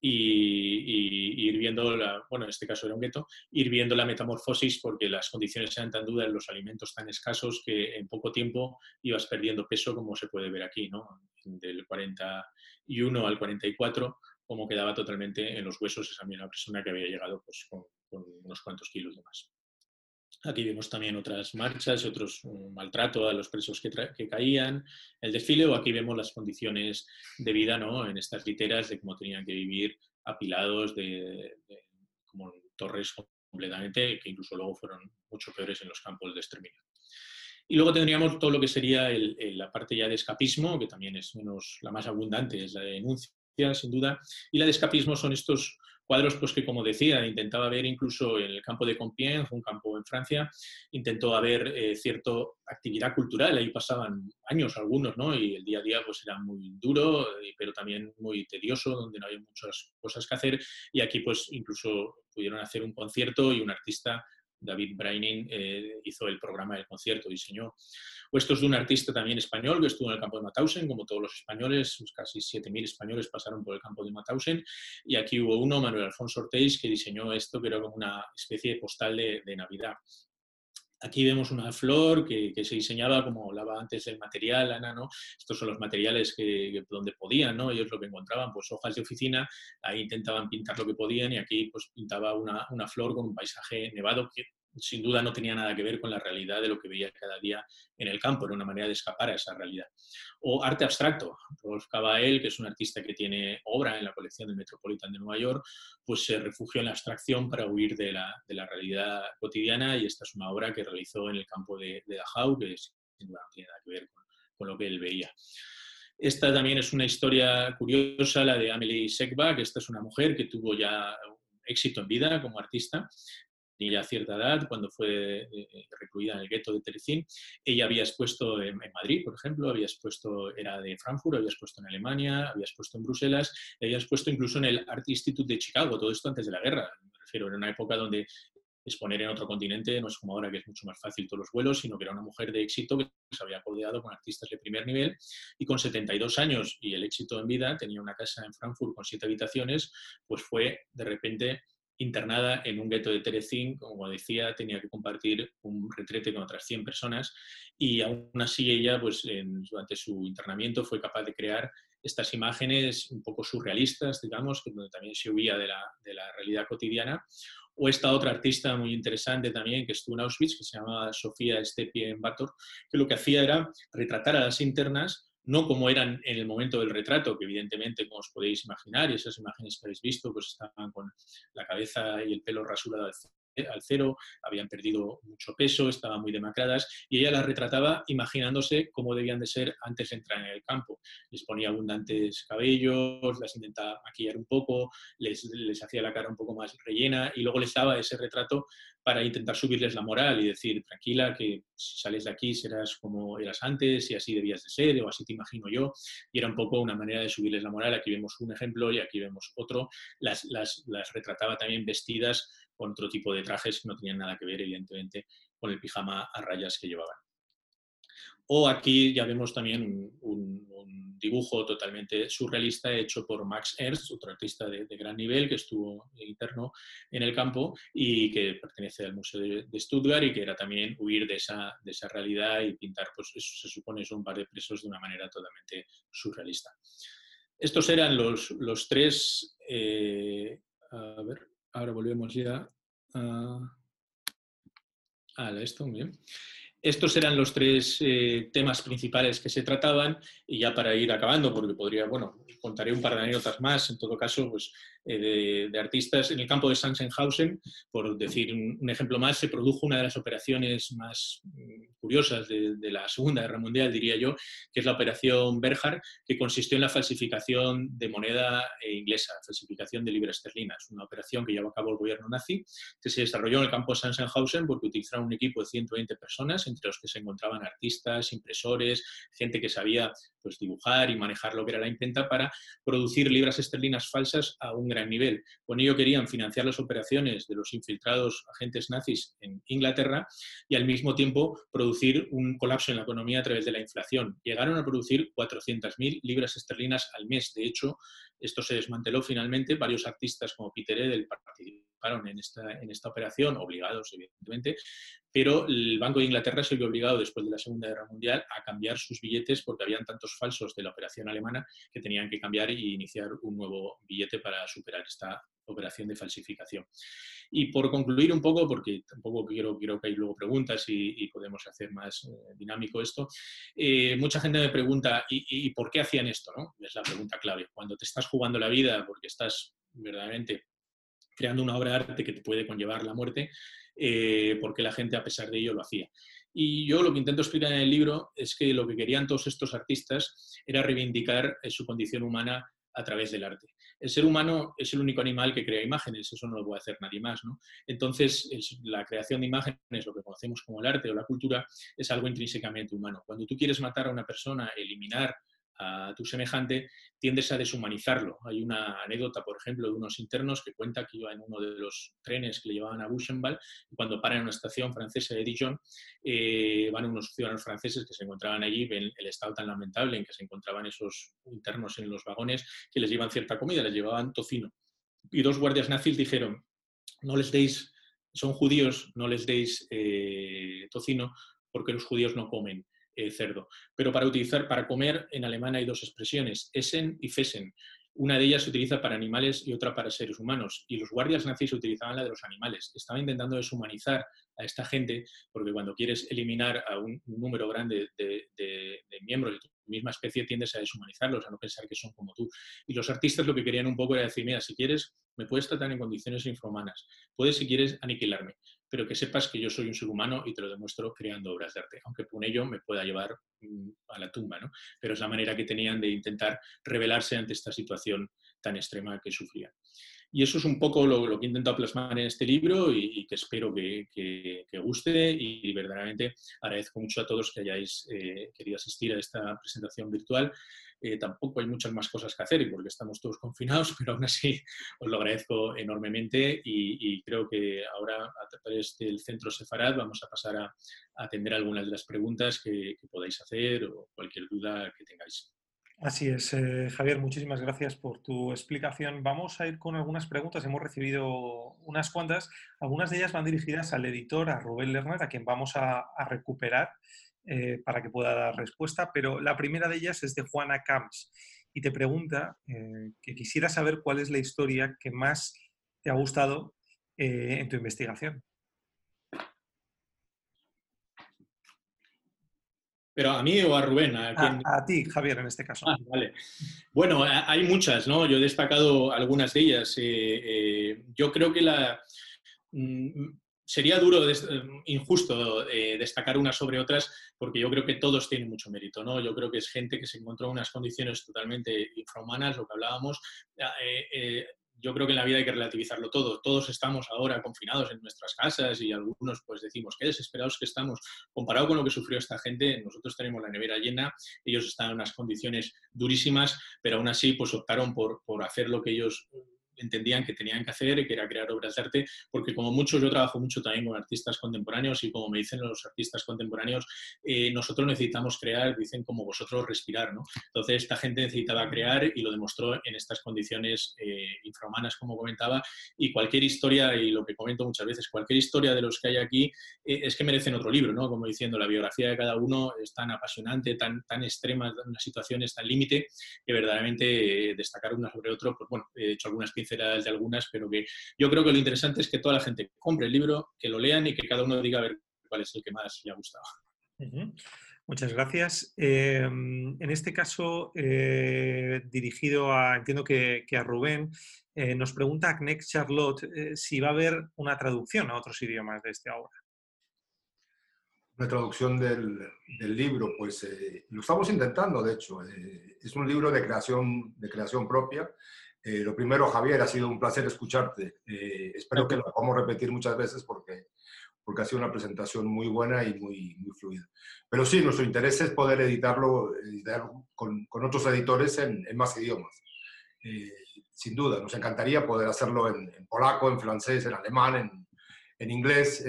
Speaker 5: y, ir viendo, la, bueno, en este caso era un gueto, ir viendo la metamorfosis porque las condiciones eran tan duras, los alimentos tan escasos que en poco tiempo ibas perdiendo peso como se puede ver aquí, ¿no? Del 41 al 44, como quedaba totalmente en los huesos esa misma persona que había llegado pues, con, con unos cuantos kilos de más. Aquí vemos también otras marchas otros maltrato a los presos que, caían, el desfile, o aquí vemos las condiciones de vida ¿no? en estas literas de cómo tenían que vivir apilados de, como torres completamente, que incluso luego fueron mucho peores en los campos de exterminio. Y luego tendríamos todo lo que sería la parte ya de escapismo, que también es menos la más abundante, es la de denuncia, sin duda. Y la de escapismo son estos cuadros pues que, como decía, intentaba ver incluso en el campo de Compiègne, un campo en Francia, intentó haber eh, cierta actividad cultural, ahí pasaban años algunos, ¿no? Y el día a día pues era muy duro, eh, pero también muy tedioso, donde no había muchas cosas que hacer, y aquí pues incluso pudieron hacer un concierto y un artista David Braining eh, hizo el programa del concierto, diseñó. O esto es de un artista también español que estuvo en el campo de Mauthausen, como todos los españoles, pues casi 7.000 españoles pasaron por el campo de Mauthausen. Y aquí hubo uno, Manuel Alfonso Ortiz, que diseñó esto, que era como una especie de postal de, Navidad. Aquí vemos una flor que, se diseñaba, como hablaba antes, el material, Ana, ¿no? Estos son los materiales que, donde podían, ¿no? Ellos lo que encontraban, pues hojas de oficina, ahí intentaban pintar lo que podían y aquí pues pintaba una, una flor con un paisaje nevado sin duda no tenía nada que ver con la realidad de lo que veía cada día en el campo, era una manera de escapar a esa realidad. O arte abstracto, Rolf Cabael, que es un artista que tiene obra en la colección del Metropolitan de Nueva York, pues se refugió en la abstracción para huir de la, realidad cotidiana y esta es una obra que realizó en el campo de, de Dachau, que sin duda no tiene nada que ver con, lo que él veía. Esta también es una historia curiosa, la de Amelie Sekbach. Esta es una mujer que tuvo ya éxito en vida como artista, tenía cierta edad, cuando fue eh, eh, recluida en el gueto de Terecín. Ella había expuesto en, Madrid, por ejemplo, había expuesto, era de Frankfurt, había expuesto en Alemania, había expuesto en Bruselas, había expuesto incluso en el Art Institute de Chicago, todo esto antes de la guerra. Me refiero, era una época donde exponer en otro continente no es como ahora que es mucho más fácil todos los vuelos, sino que era una mujer de éxito que se había codeado con artistas de primer nivel y con 72 años y el éxito en vida, tenía una casa en Frankfurt con siete habitaciones, pues fue de repente internada en un gueto de Terezín, como decía, tenía que compartir un retrete con otras 100 personas y aún así ella, pues, durante su internamiento fue capaz de crear estas imágenes un poco surrealistas, digamos, donde también se huía de la, de la realidad cotidiana. O esta otra artista muy interesante también que estuvo en Auschwitz, que se llama Sofía Stepien Bator, que lo que hacía era retratar a las internas no como eran en el momento del retrato, que evidentemente, como os podéis imaginar, y esas imágenes que habéis visto, pues estaban con la cabeza y el pelo rasurado al cero, habían perdido mucho peso, estaban muy demacradas, y ella las retrataba imaginándose cómo debían de ser antes de entrar en el campo. Les ponía abundantes cabellos, las intentaba maquillar un poco, les, les hacía la cara un poco más rellena, y luego les daba ese retrato para intentar subirles la moral y decir, tranquila, que si sales de aquí serás como eras antes y así debías de ser, o así te imagino yo. Y era un poco una manera de subirles la moral. Aquí vemos un ejemplo y aquí vemos otro. Las, las, las retrataba también vestidas con otro tipo de trajes que no tenían nada que ver, evidentemente, con el pijama a rayas que llevaban. O aquí ya vemos también un, dibujo totalmente surrealista hecho por Max Ernst, otro artista de, gran nivel que estuvo interno en el campo y que pertenece al Museo de, Stuttgart y que era también huir de esa, de esa realidad y pintar, pues eso se supone, son un par de presos de una manera totalmente surrealista. Estos eran los, los tres, eh, a ver, ahora volvemos ya a, esto, bien. Estos eran los tres eh, temas principales que se trataban y ya para ir acabando, porque podría, bueno, contaré un par de anécdotas más, en todo caso, pues eh, de, artistas. En el campo de Sachsenhausen, por decir un, ejemplo más, se produjo una de las operaciones más mm, curiosas de, la Segunda Guerra Mundial, diría yo, que es la operación Berhard, que consistió en la falsificación de moneda eh, inglesa, falsificación de libras esterlinas, una operación que llevó a cabo el gobierno nazi, que se desarrolló en el campo de Sachsenhausen porque utilizaron un equipo de 120 personas, entre los que se encontraban artistas, impresores, gente que sabía pues, dibujar y manejar lo que era la imprenta para producir libras esterlinas falsas a un gran nivel. Con ello querían financiar las operaciones de los infiltrados agentes nazis en Inglaterra y al mismo tiempo producir un colapso en la economía a través de la inflación. Llegaron a producir 400.000 libras esterlinas al mes. De hecho, esto se desmanteló finalmente. Varios artistas como Peter Edel participaron en esta, operación, obligados evidentemente, pero el Banco de Inglaterra se vio obligado después de la Segunda Guerra Mundial a cambiar sus billetes porque habían tantos falsos de la operación alemana que tenían que cambiar y iniciar un nuevo billete para superar esta operación de falsificación. Y por concluir un poco, porque tampoco quiero, quiero que hay luego preguntas y, podemos hacer más eh, dinámico esto, eh, mucha gente me pregunta, ¿y, por qué hacían esto? ¿no? Es la pregunta clave. Cuando te estás jugando la vida porque estás verdaderamente creando una obra de arte que te puede conllevar la muerte, eh, porque la gente a pesar de ello lo hacía. Y yo lo que intento explicar en el libro es que lo que querían todos estos artistas era reivindicar eh, su condición humana a través del arte. El ser humano es el único animal que crea imágenes, eso no lo puede hacer nadie más. ¿no? Entonces, la creación de imágenes, lo que conocemos como el arte o la cultura, es algo intrínsecamente humano. Cuando tú quieres matar a una persona, eliminar a tu semejante, tiendes a deshumanizarlo. Hay una anécdota, por ejemplo, de unos internos que cuenta que iba en uno de los trenes que le llevaban a Buchenwald y cuando paran en una estación francesa de Dijon, eh, van unos ciudadanos franceses que se encontraban allí, ven el estado tan lamentable en que se encontraban esos internos en los vagones, que les llevan cierta comida, les llevaban tocino. Y dos guardias nazis dijeron, no les deis, son judíos, no les deis eh, tocino porque los judíos no comen. Cerdo. Pero para utilizar, para comer, en alemán hay dos expresiones, essen y fesen. Una de ellas se utiliza para animales y otra para seres humanos. Y los guardias nazis utilizaban la de los animales. Estaban intentando deshumanizar a esta gente porque cuando quieres eliminar a un, número grande de, miembros de tu misma especie tiendes a deshumanizarlos, a no pensar que son como tú. Y los artistas lo que querían un poco era decir, mira, si quieres, me puedes tratar en condiciones infrahumanas. Puedes, si quieres, aniquilarme pero que sepas que yo soy un ser humano y te lo demuestro creando obras de arte, aunque con ello me pueda llevar mm, a la tumba, ¿no? Pero es la manera que tenían de intentar rebelarse ante esta situación tan extrema que sufrían. Y eso es un poco lo, que he intentado plasmar en este libro y, que espero que, guste. Y, verdaderamente agradezco mucho a todos que hayáis eh, querido asistir a esta presentación virtual. Eh, tampoco hay muchas más cosas que hacer porque estamos todos confinados, pero aún así os lo agradezco enormemente. Y, creo que ahora a través del Centro Sefarad vamos a pasar a, atender algunas de las preguntas que, podáis hacer o cualquier duda que tengáis.
Speaker 1: Así es, eh, Javier, muchísimas gracias por tu explicación. Vamos a ir con algunas preguntas. Hemos recibido unas cuantas. Algunas de ellas van dirigidas al editor, a Rubén Lerner, a quien vamos a, recuperar eh, para que pueda dar respuesta, pero la primera de ellas es de Juana Camps y te pregunta eh, que quisiera saber cuál es la historia que más te ha gustado en tu investigación.
Speaker 5: ¿Pero a mí o a Rubén?
Speaker 1: ¿A, ti, Javier, en este caso.
Speaker 5: Ah, vale. Bueno, hay muchas, ¿no? Yo he destacado algunas de ellas. yo creo que la, mm, sería duro, eh, injusto eh, destacar unas sobre otras, porque yo creo que todos tienen mucho mérito, ¿no? Yo creo que es gente que se encontró en unas condiciones totalmente infrahumanas, lo que hablábamos. Eh, yo creo que en la vida hay que relativizarlo todo. Todos estamos ahora confinados en nuestras casas y algunos pues decimos, qué desesperados que estamos. Comparado con lo que sufrió esta gente, nosotros tenemos la nevera llena, ellos están en unas condiciones durísimas, pero aún así pues optaron por, por hacer lo que ellos entendían que tenían que hacer, que era crear obras de arte, porque como muchos, yo trabajo mucho también con artistas contemporáneos y como me dicen los artistas contemporáneos, eh, nosotros necesitamos crear, dicen como vosotros respirar, ¿no? Entonces esta gente necesitaba crear y lo demostró en estas condiciones eh, infrahumanas, como comentaba, y cualquier historia, y lo que comento muchas veces, cualquier historia de los que hay aquí eh, es que merecen otro libro, ¿no? Como diciendo, la biografía de cada uno es tan apasionante, tan, tan extrema, unas situaciones tan límite, que verdaderamente destacar una sobre otro, pues bueno, he hecho algunas de algunas, pero que yo creo que lo interesante es que toda la gente compre el libro, que lo lean y que cada uno diga a ver cuál es el que más le ha gustado.
Speaker 1: Muchas gracias. Em, en este caso, eh, dirigido a, entiendo que, a Rubén, eh, nos pregunta Agnes Charlotte eh, si va a haber una traducción a otros idiomas de esta obra.
Speaker 3: Una traducción del, del libro, pues lo estamos intentando, de hecho. es un libro de creación, de creación propia eh, lo primero, Javier, ha sido un placer escucharte. Eh, espero que lo podamos repetir muchas veces porque, porque ha sido una presentación muy buena y muy, muy fluida. Pero sí, nuestro interés es poder editarlo, con, con, otros editores en, en más idiomas. Eh, sin duda, nos encantaría poder hacerlo en, polaco, en francés, en alemán, en, en inglés,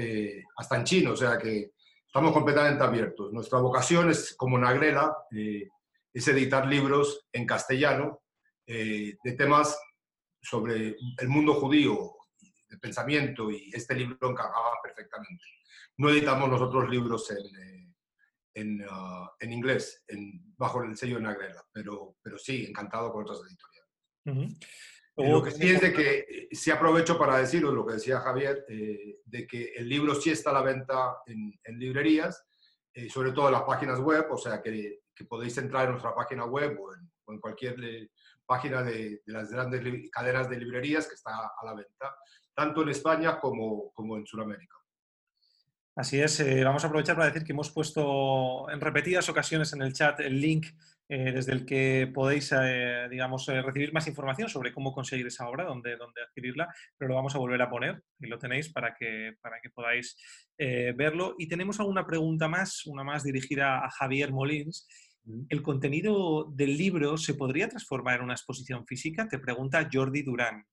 Speaker 3: hasta en chino. O sea que estamos completamente abiertos. Nuestra vocación es, como Nagrela, es editar libros en castellano eh, de temas sobre el mundo judío, de pensamiento, y este libro encajaba perfectamente. No editamos nosotros libros en, eh, en, uh, en inglés, en, bajo el sello de Nagrela, pero, pero sí, encantado con otras editoriales. Lo que sí es de que sí aprovecho para deciros lo que decía Javier, eh, de que el libro sí está a la venta en, en librerías, sobre todo en las páginas web, o sea que, que, podéis entrar en nuestra página web o en, o en cualquier página de, las grandes cadenas de librerías que está a la venta, tanto en España como, como en Sudamérica.
Speaker 1: Así es, eh, vamos a aprovechar para decir que hemos puesto en repetidas ocasiones en el chat el link eh, desde el que podéis, eh, digamos, recibir más información sobre cómo conseguir esa obra, dónde, dónde, adquirirla, pero lo vamos a volver a poner y lo tenéis para que, para que podáis verlo. Y tenemos alguna pregunta más, una más dirigida a Javier Molins. ¿El contenido del libro se podría transformar en una exposición física? Te pregunta Jordi Durán.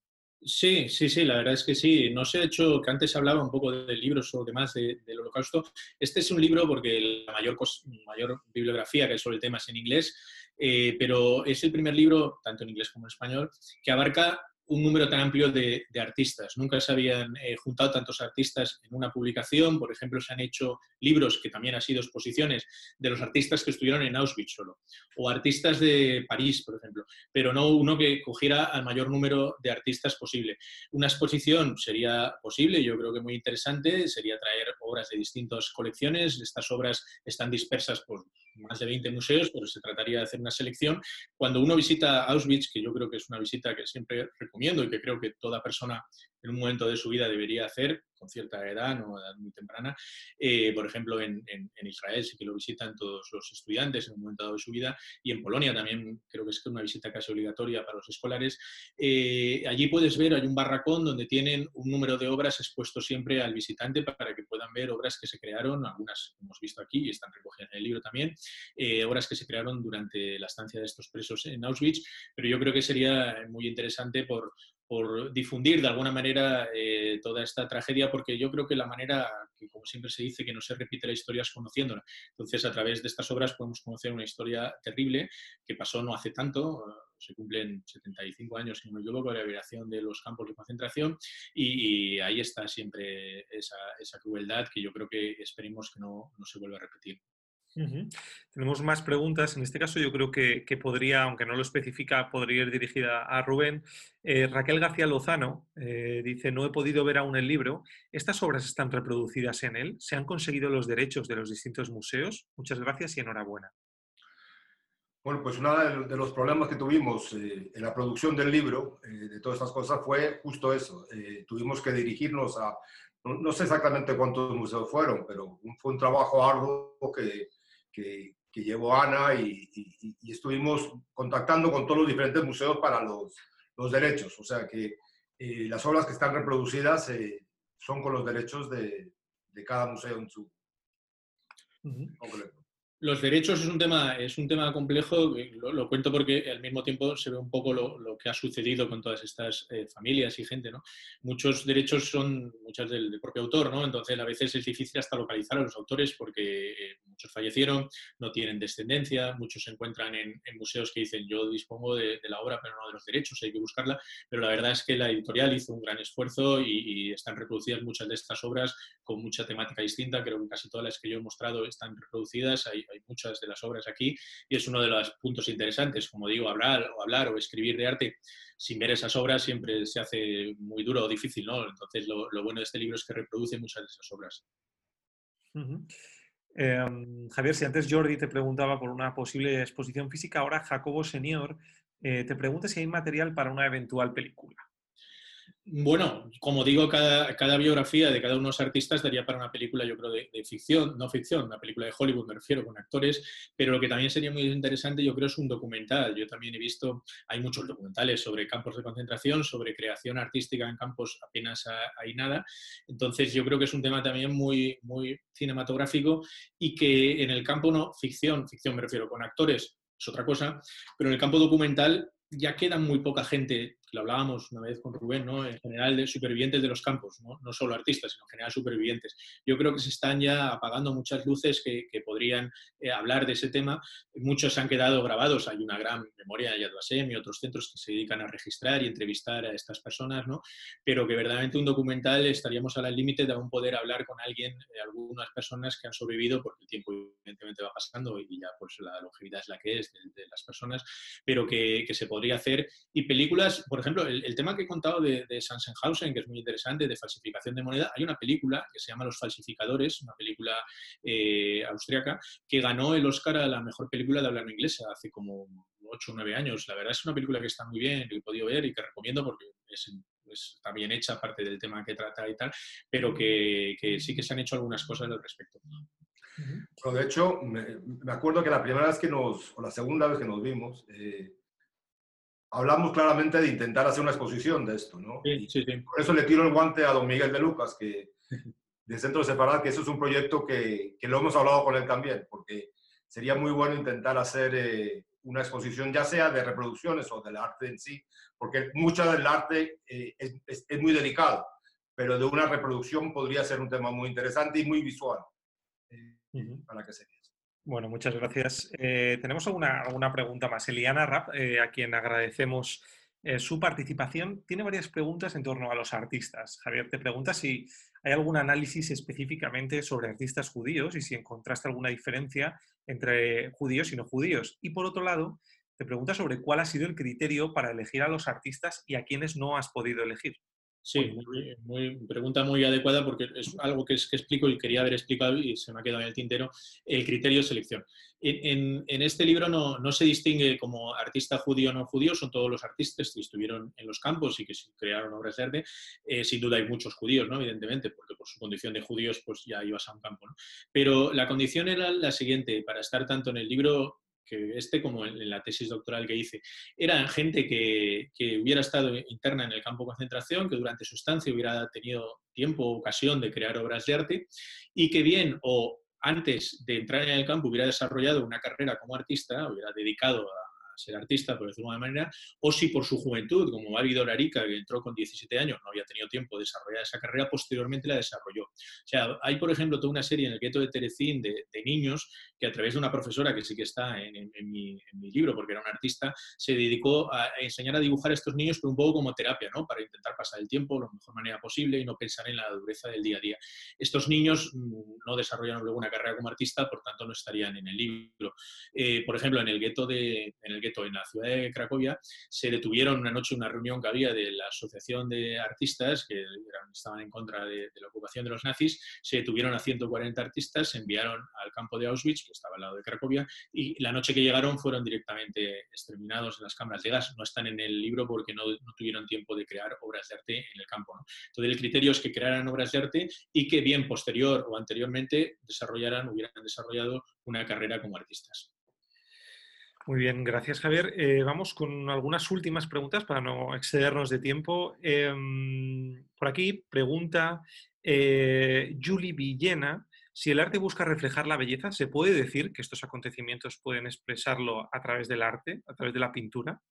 Speaker 5: Sí, sí, sí, la verdad es que sí. No sé, hecho que antes hablaba un poco de libros o demás del holocausto. Este es un libro porque la mayor, mayor bibliografía que hay sobre el tema es en inglés, eh, pero es el primer libro, tanto en inglés como en español, que abarca un número tan amplio de, artistas. Nunca se habían eh, juntado tantos artistas en una publicación. Por ejemplo, se han hecho libros, que también han sido exposiciones, de los artistas que estuvieron en Auschwitz solo, o artistas de París, por ejemplo, pero no uno que cogiera al mayor número de artistas posible. Una exposición sería posible, yo creo que muy interesante, sería traer obras de distintas colecciones. Estas obras están dispersas por más de 20 museos, pero se trataría de hacer una selección. Cuando uno visita Auschwitz, que yo creo que es una visita que siempre recomiendo y que creo que toda persona en un momento de su vida debería hacer, con cierta edad, no edad muy temprana. Eh, por ejemplo, en, Israel sí que lo visitan todos los estudiantes en un momento dado de su vida y en Polonia también creo que es una visita casi obligatoria para los escolares. Eh, allí puedes ver, hay un barracón donde tienen un número de obras expuesto siempre al visitante para que puedan ver obras que se crearon, algunas hemos visto aquí y están recogidas en el libro también, eh, obras que se crearon durante la estancia de estos presos en Auschwitz, pero yo creo que sería muy interesante por, por difundir de alguna manera eh, toda esta tragedia, porque yo creo que la manera, que como siempre se dice, que no se repite la historia es conociéndola. Entonces, a través de estas obras podemos conocer una historia terrible que pasó no hace tanto, se cumplen 75 años, si no me equivoco, de la liberación de los campos de concentración y, ahí está siempre esa, esa, crueldad que yo creo que esperemos que no, no se vuelva a repetir.
Speaker 1: Tenemos más preguntas. En este caso yo creo que, podría, aunque no lo especifica, podría ir dirigida a Rubén. Eh, Raquel García Lozano eh, dice, no he podido ver aún el libro. ¿Estas obras están reproducidas en él? ¿Se han conseguido los derechos de los distintos museos? Muchas gracias y enhorabuena.
Speaker 3: Bueno, pues uno de los problemas que tuvimos eh, en la producción del libro, de todas estas cosas, fue justo eso. tuvimos que dirigirnos a, no, sé exactamente cuántos museos fueron, pero fue un trabajo arduo que, que, llevó Ana y, estuvimos contactando con todos los diferentes museos para los, los derechos. O sea que eh, las obras que están reproducidas eh, son con los derechos de, de cada museo en su
Speaker 5: los derechos es un tema, es un tema complejo, lo, cuento porque al mismo tiempo se ve un poco lo, que ha sucedido con todas estas eh, familias y gente. ¿no? Muchos derechos son muchas del, propio autor, ¿no? entonces a veces es difícil hasta localizar a los autores porque eh, muchos fallecieron, no tienen descendencia, muchos se encuentran en, museos que dicen yo dispongo de, la obra pero no de los derechos, hay que buscarla, pero la verdad es que la editorial hizo un gran esfuerzo y, y están reproducidas muchas de estas obras con mucha temática distinta, creo que casi todas las que yo he mostrado están reproducidas, hay, hay muchas de las obras aquí y es uno de los puntos interesantes. Como digo, hablar o, hablar o escribir de arte sin ver esas obras siempre se hace muy duro o difícil, ¿no? Entonces, lo, bueno de este libro es que reproduce muchas de esas obras.
Speaker 1: Em, Javier, si antes Jordi te preguntaba por una posible exposición física, ahora Jacobo Senior eh, te pregunta si hay material para una eventual película.
Speaker 5: Bueno, como digo, cada, biografía de cada uno de los artistas daría para una película, yo creo, de, ficción, no ficción, una película de Hollywood, me refiero, con actores, pero lo que también sería muy interesante, yo creo, es un documental. Yo también he visto, hay muchos documentales sobre campos de concentración, sobre creación artística en campos apenas hay nada. Entonces, yo creo que es un tema también muy, muy cinematográfico y que en el campo no ficción, ficción me refiero, con actores, es otra cosa, pero en el campo documental ya queda muy poca gente lo hablábamos una vez con Rubén, ¿no? en general de supervivientes de los campos, ¿no? no solo artistas, sino en general supervivientes. Yo creo que se están ya apagando muchas luces que, que podrían eh, hablar de ese tema. Muchos han quedado grabados, hay una gran memoria de Yad Vashem y otros centros que se dedican a registrar y entrevistar a estas personas, ¿no? pero que verdaderamente un documental estaríamos al límite de aún poder hablar con alguien, eh, algunas personas que han sobrevivido, porque el tiempo evidentemente va pasando y ya pues la longevidad es la que es de, las personas, pero que, que, se podría hacer. Y películas, por ejemplo, el, tema que he contado de, de Sachsenhausen, que es muy interesante, de falsificación de moneda, hay una película que se llama Los Falsificadores, una película eh, austriaca, que ganó el Oscar a la mejor película de habla inglesa hace como 8 o 9 años. La verdad es una película que está muy bien, que he podido ver y que recomiendo porque está bien hecha, aparte del tema que trata y tal, pero que, sí que se han hecho algunas cosas al respecto.
Speaker 3: Pero de hecho, me, acuerdo que la primera vez que nos, o la segunda vez que nos vimos, eh, hablamos claramente de intentar hacer una exposición de esto, ¿no?
Speaker 5: Sí, sí, sí.
Speaker 3: Por eso le tiro el guante a don Miguel de Lucas, que de Centro de Separar, que eso es un proyecto que, que, lo hemos hablado con él también, porque sería muy bueno intentar hacer eh, una exposición, ya sea de reproducciones o del arte en sí, porque mucho del arte eh, es, es, muy delicado, pero de una reproducción podría ser un tema muy interesante y muy visual eh, para que se
Speaker 1: bueno, muchas gracias. Eh, tenemos alguna, alguna, pregunta más. Eliana Rapp, eh, a quien agradecemos eh, su participación, tiene varias preguntas en torno a los artistas. Javier, te pregunta si hay algún análisis específicamente sobre artistas judíos y si encontraste alguna diferencia entre judíos y no judíos. Y por otro lado, te pregunta sobre cuál ha sido el criterio para elegir a los artistas y a quienes no has podido elegir.
Speaker 5: Sí, muy, pregunta muy adecuada porque es algo que, es, que explico y quería haber explicado y se me ha quedado en el tintero, el criterio de selección. En, este libro no, no, se distingue como artista judío o no judío, son todos los artistas que estuvieron en los campos y que crearon obras de arte. Eh, sin duda hay muchos judíos, ¿no? evidentemente, porque por su condición de judíos pues ya ibas a un campo. ¿no? Pero la condición era la siguiente, para estar tanto en el libro que este como en, la tesis doctoral que hice, eran gente que, que, hubiera estado interna en el campo de concentración, que durante su estancia hubiera tenido tiempo o ocasión de crear obras de arte y que bien o antes de entrar en el campo hubiera desarrollado una carrera como artista, hubiera dedicado a ser artista, por decirlo de alguna manera, o si por su juventud, como Babi Dorarica, que entró con 17 años, no había tenido tiempo de desarrollar esa carrera, posteriormente la desarrolló. O sea, hay, por ejemplo, toda una serie en el gueto de Terecín de, niños que a través de una profesora, que sí que está en, mi, libro, porque era un artista, se dedicó a, enseñar a dibujar a estos niños, pero un poco como terapia, ¿no? Para intentar pasar el tiempo de la mejor manera posible y no pensar en la dureza del día a día. Estos niños mm, no desarrollaron luego una carrera como artista, por tanto no estarían en el libro. Eh, por ejemplo, en el gueto de, en la ciudad de Cracovia, se detuvieron una noche una reunión que había de la Asociación de Artistas, que estaban en contra de, la ocupación de los nazis, se detuvieron a 140 artistas, se enviaron al campo de Auschwitz, que estaba al lado de Cracovia, y la noche que llegaron fueron directamente exterminados en las cámaras de gas. No están en el libro porque no, tuvieron tiempo de crear obras de arte en el campo. Entonces el criterio es que crearan obras de arte y que bien posterior o anteriormente desarrollaran, hubieran desarrollado una carrera como artistas.
Speaker 1: Muy bien, gracias Javier. Eh, vamos con algunas últimas preguntas para no excedernos de tiempo. Em, por aquí pregunta eh, Julie Villena, si el arte busca reflejar la belleza, ¿se puede decir que estos acontecimientos pueden expresarlo a través del arte, a través de la pintura?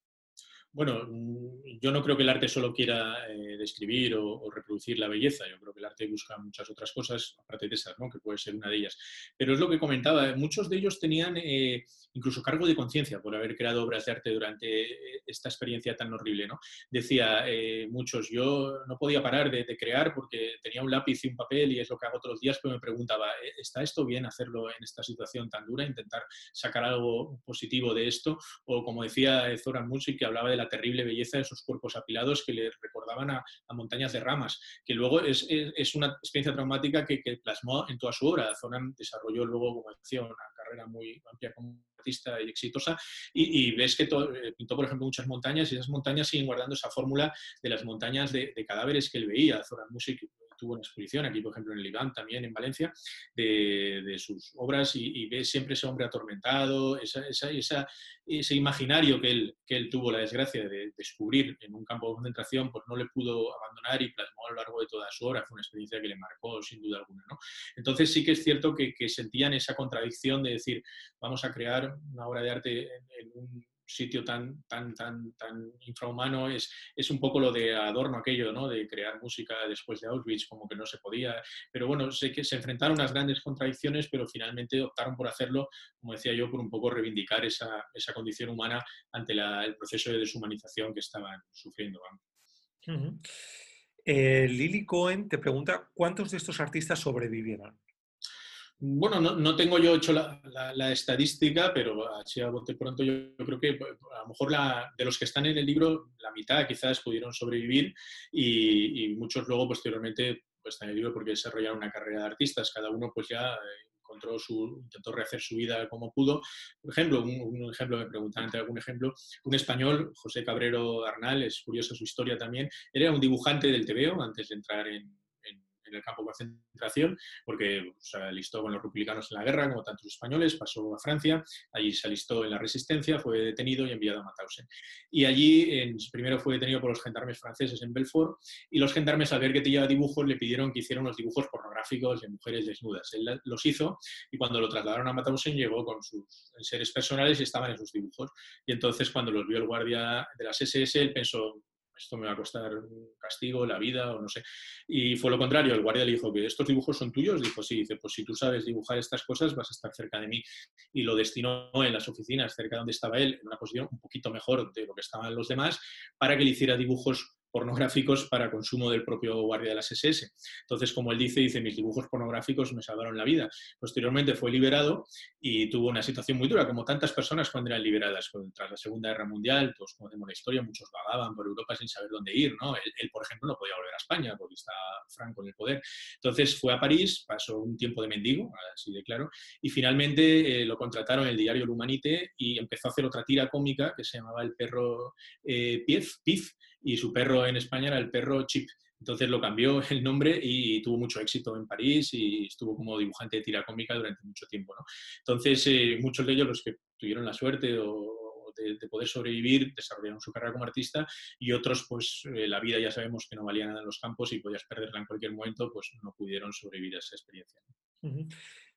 Speaker 5: Bueno, mm, yo no creo que el arte solo quiera eh, describir o, reproducir la belleza. Yo creo que el arte busca muchas otras cosas, aparte de esas, ¿no? que puede ser una de ellas. Pero es lo que comentaba, muchos de ellos tenían eh, incluso cargo de conciencia por haber creado obras de arte durante eh, esta experiencia tan horrible. ¿no? Decía muchos, yo no podía parar de, crear porque tenía un lápiz y un papel y es lo que hago todos los días, pero me preguntaba, ¿está esto bien hacerlo en esta situación tan dura? Intentar sacar algo positivo de esto. O como decía Zoran Music, que hablaba de la terrible belleza de esos cuerpos apilados que le recordaban a, montañas de ramas, que luego es, una experiencia traumática que, plasmó en toda su obra. Zoran desarrolló luego, como decía, una carrera muy amplia como artista y exitosa, y, ves que eh, pintó, por ejemplo, muchas montañas, y esas montañas siguen guardando esa fórmula de las montañas de, cadáveres que él veía. Zoran Music tuvo una exposición aquí, por ejemplo, en el Iván, también en Valencia, de, sus obras y, ves siempre ese hombre atormentado, esa, ese imaginario que él, que él tuvo la desgracia de descubrir en un campo de concentración, pues no le pudo abandonar y plasmó a lo largo de toda su obra. Fue una experiencia que le marcó sin duda alguna. ¿no? Entonces sí que es cierto que, sentían esa contradicción de decir, vamos a crear una obra de arte en un sitio tan, tan, tan, tan infrahumano es, es un poco lo de adorno aquello, ¿no? De crear música después de Auschwitz, como que no se podía. Pero bueno, sé que se enfrentaron a unas grandes contradicciones, pero finalmente optaron por hacerlo, como decía yo, por un poco reivindicar esa, esa condición humana ante el proceso de deshumanización que estaban sufriendo.
Speaker 1: Lily Cohen te pregunta, ¿cuántos de estos artistas sobrevivieron?
Speaker 5: Bueno, no, tengo yo hecho la, estadística, pero así a bote pronto yo, creo que pues, a lo mejor de los que están en el libro, la mitad quizás pudieron sobrevivir y, muchos luego posteriormente pues, están en el libro porque desarrollaron una carrera de artistas, cada uno pues ya eh, encontró su, intentó rehacer su vida como pudo. Por ejemplo, un, ejemplo, me preguntan ante algún ejemplo, un español, José Cabrero Arnal, es curiosa su historia también, era un dibujante del TVO antes de entrar en, en el campo de concentración, porque se alistó con los republicanos en la guerra, como tantos españoles, pasó a Francia, allí se alistó en la resistencia, fue detenido y enviado a Mauthausen. Y allí en, primero fue detenido por los gendarmes franceses en Belfort, y los gendarmes al ver que tenía dibujos le pidieron que hiciera unos dibujos pornográficos de mujeres desnudas. Él los hizo y cuando lo trasladaron a Mauthausen llegó con sus seres personales y estaban en sus dibujos. Y entonces cuando los vio el guardia de las SS, él pensó, esto me va a costar un castigo, la vida o no sé. Y fue lo contrario, el guardia le dijo que estos dibujos son tuyos. Dijo, sí, dice, pues si tú sabes dibujar estas cosas vas a estar cerca de mí. Y lo destinó en las oficinas, cerca de donde estaba él, en una posición un poquito mejor de lo que estaban los demás, para que le hiciera dibujos pornográficos para consumo del propio guardia de las SS. Entonces, como él dice, dice, mis dibujos pornográficos me salvaron la vida. Posteriormente fue liberado y tuvo una situación muy dura, como tantas personas cuando eran liberadas. Tras la Segunda Guerra Mundial, todos conocemos la historia, muchos vagaban por Europa sin saber dónde ir. ¿no? Él, por ejemplo, no podía volver a España porque está Franco en el poder. Entonces fue a París, pasó un tiempo de mendigo, así de claro, y finalmente eh, lo contrataron en el diario L'Humanité y empezó a hacer otra tira cómica que se llamaba El perro eh, Pif, y su perro en España era el perro Chip. Entonces lo cambió el nombre y tuvo mucho éxito en París y estuvo como dibujante de tira cómica durante mucho tiempo. Entonces, eh, muchos de ellos, los que tuvieron la suerte de, poder sobrevivir, desarrollaron su carrera como artista y otros, pues eh, la vida ya sabemos que no valía nada en los campos y podías perderla en cualquier momento, pues no pudieron sobrevivir a esa experiencia.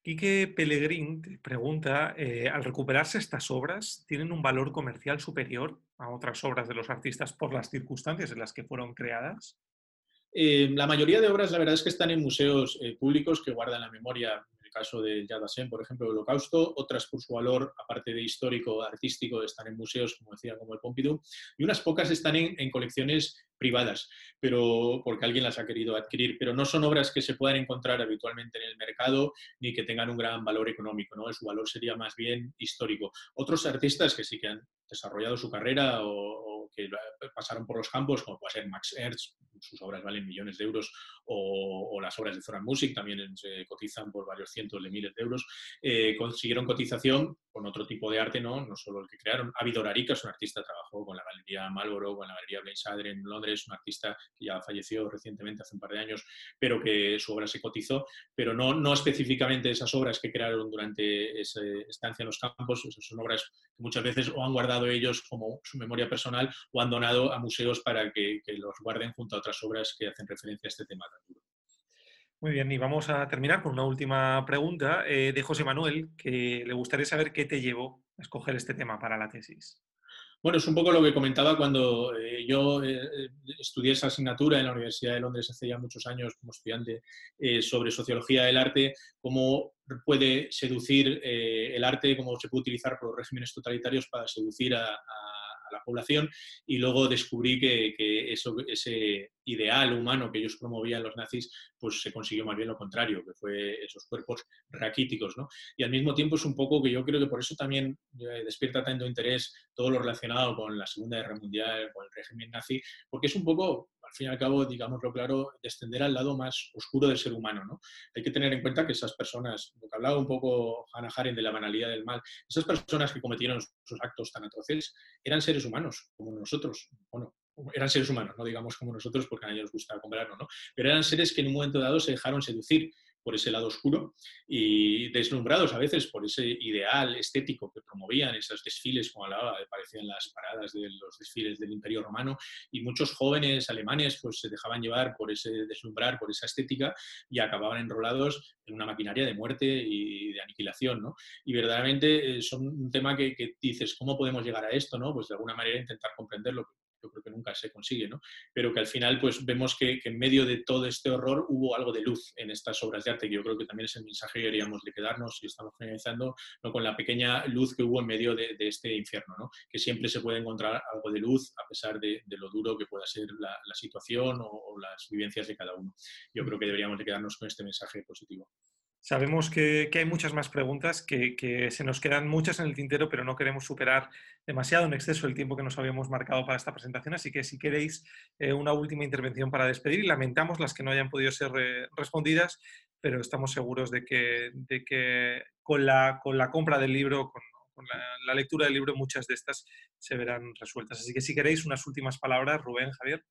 Speaker 1: Quique Pellegrín pregunta, eh, al recuperarse estas obras, ¿tienen un valor comercial superior a otras obras de los artistas por las circunstancias en las que fueron creadas?
Speaker 5: Eh, la mayoría de obras, la verdad es que están en museos eh, públicos que guardan la memoria, el caso de Yad por ejemplo, el Holocausto, otras por su valor, aparte de histórico, artístico, están en museos, como decía, como el Pompidou, y unas pocas están en colecciones privadas, pero porque alguien las ha querido adquirir, pero no son obras que se puedan encontrar habitualmente en el mercado ni que tengan un gran valor económico, ¿no? Su valor sería más bien histórico. Otros artistas que sí que han desarrollado su carrera o, que pasaron por los campos, como puede ser Max Ernst, sus obras valen millones de euros, o, las obras de Zoran Music también se cotizan por varios cientos de miles de euros, eh, consiguieron cotización con otro tipo de arte, ¿no? no solo el que crearon. Avidor Arica es un artista, trabajó con la Galería Malboro, con la Galería Blaine en Londres, es un artista que ya falleció recientemente, hace un par de años, pero que su obra se cotizó, pero no, no específicamente esas obras que crearon durante esa estancia en los campos, son obras que muchas veces o han guardado ellos como su memoria personal o han donado a museos para que, los guarden junto a otras obras que hacen referencia a este tema tan duro.
Speaker 1: Muy bien, y vamos a terminar con una última pregunta eh, de José Manuel, que le gustaría saber qué te llevó a escoger este tema para la tesis.
Speaker 5: Bueno, es un poco lo que comentaba cuando eh, yo eh, estudié esa asignatura en la Universidad de Londres hace ya muchos años como estudiante sobre sociología del arte, cómo puede seducir el arte, cómo se puede utilizar por los regímenes totalitarios para seducir a la población y luego descubrí que, eso, ese ideal humano que ellos promovían los nazis, pues se consiguió más bien lo contrario, que fue esos cuerpos raquíticos, ¿no? Y al mismo tiempo es un poco que yo creo que por eso también eh, despierta tanto interés todo lo relacionado con la Segunda Guerra Mundial, con el régimen nazi, porque es un poco al fin y al cabo, digámoslo claro, descender al lado más oscuro del ser humano. ¿no? Hay que tener en cuenta que esas personas, lo que hablaba un poco Hannah Arendt de la banalidad del mal, esas personas que cometieron sus actos tan atroces eran seres humanos, como nosotros. Bueno, eran seres humanos, no digamos como nosotros porque a nadie nos gusta compararlo, ¿no? Pero eran seres que en un momento dado se dejaron seducir por ese lado oscuro y deslumbrados a veces por ese ideal estético que promovían esos desfiles, como hablaba, parecían las paradas de los desfiles del Imperio Romano, y muchos jóvenes alemanes pues se dejaban llevar por ese deslumbrar, por esa estética y acababan enrolados en una maquinaria de muerte y de aniquilación, ¿no? Y verdaderamente eh, son un tema que, dices, ¿cómo podemos llegar a esto, no? Pues de alguna manera intentar comprenderlo, yo creo que nunca se consigue, ¿no? Pero que al final pues vemos que, en medio de todo este horror hubo algo de luz en estas obras de arte, que yo creo que también es el mensaje que queríamos de quedarnos y estamos finalizando ¿no? con la pequeña luz que hubo en medio de, este infierno, ¿no? Que siempre se puede encontrar algo de luz a pesar de, lo duro que pueda ser la, situación o, las vivencias de cada uno. Yo creo que deberíamos de quedarnos con este mensaje positivo.
Speaker 1: Sabemos que, hay muchas más preguntas, que, se nos quedan muchas en el tintero, pero no queremos superar demasiado en exceso el tiempo que nos habíamos marcado para esta presentación. Así que si queréis eh, una última intervención para despedir, y lamentamos las que no hayan podido ser eh, respondidas, pero estamos seguros de que, con, la, con la compra del libro, con, la, lectura del libro, muchas de estas se verán resueltas. Así que si queréis unas últimas palabras, Rubén, Javier.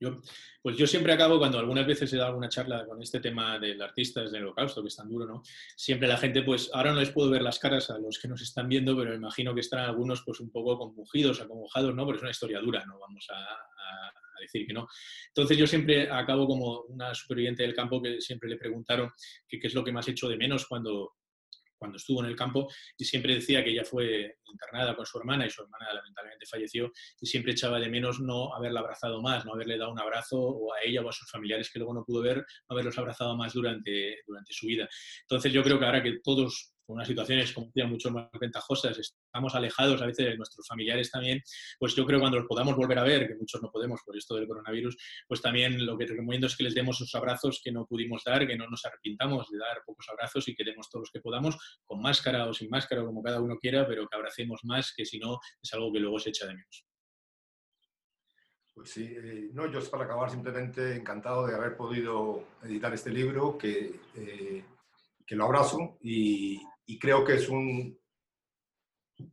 Speaker 5: Yo, pues yo siempre acabo, cuando algunas veces he dado alguna charla con este tema del artista desde holocausto, que es tan duro, ¿no? Siempre la gente, pues ahora no les puedo ver las caras a los que nos están viendo, pero imagino que están algunos pues un poco conmovidos, acongojados, ¿no? Porque es una historia dura, no vamos a, decir que no. Entonces yo siempre acabo como una superviviente del campo que siempre le preguntaron qué es lo que más hecho de menos cuando, cuando estuvo en el campo y siempre decía que ella fue internada con su hermana y su hermana lamentablemente falleció y siempre echaba de menos no haberla abrazado más, no haberle dado un abrazo o a ella o a sus familiares que luego no pudo ver, no haberlos abrazado más durante, durante su vida. Entonces yo creo que ahora que todos unas situaciones, como decía, mucho más ventajosas, estamos alejados a veces de nuestros familiares también, pues yo creo que cuando los podamos volver a ver, que muchos no podemos por esto del coronavirus, pues también lo que recomiendo es que les demos esos abrazos que no pudimos dar, que no nos arrepintamos de dar pocos abrazos y que demos todos los que podamos, con máscara o sin máscara, como cada uno quiera, pero que abracemos más, que si no es algo que luego se echa de menos.
Speaker 3: Pues sí, eh, no, yo para acabar simplemente encantado de haber podido editar este libro, que, eh, que lo abrazo y, y creo que es un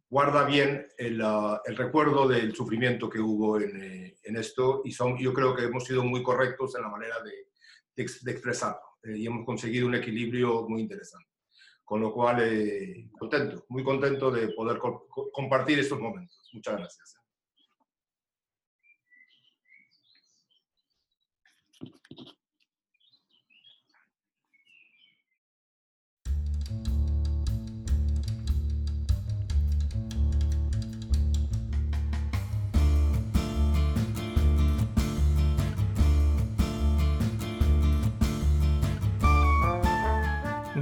Speaker 3: guarda bien el, ah, el recuerdo del sufrimiento que hubo en, eh, en, esto y son, yo creo que hemos sido muy correctos en la manera de, de, expresarlo eh, y hemos conseguido un equilibrio muy interesante. Con lo cual, eh, contento, muy contento de poder co compartir estos momentos. Muchas gracias.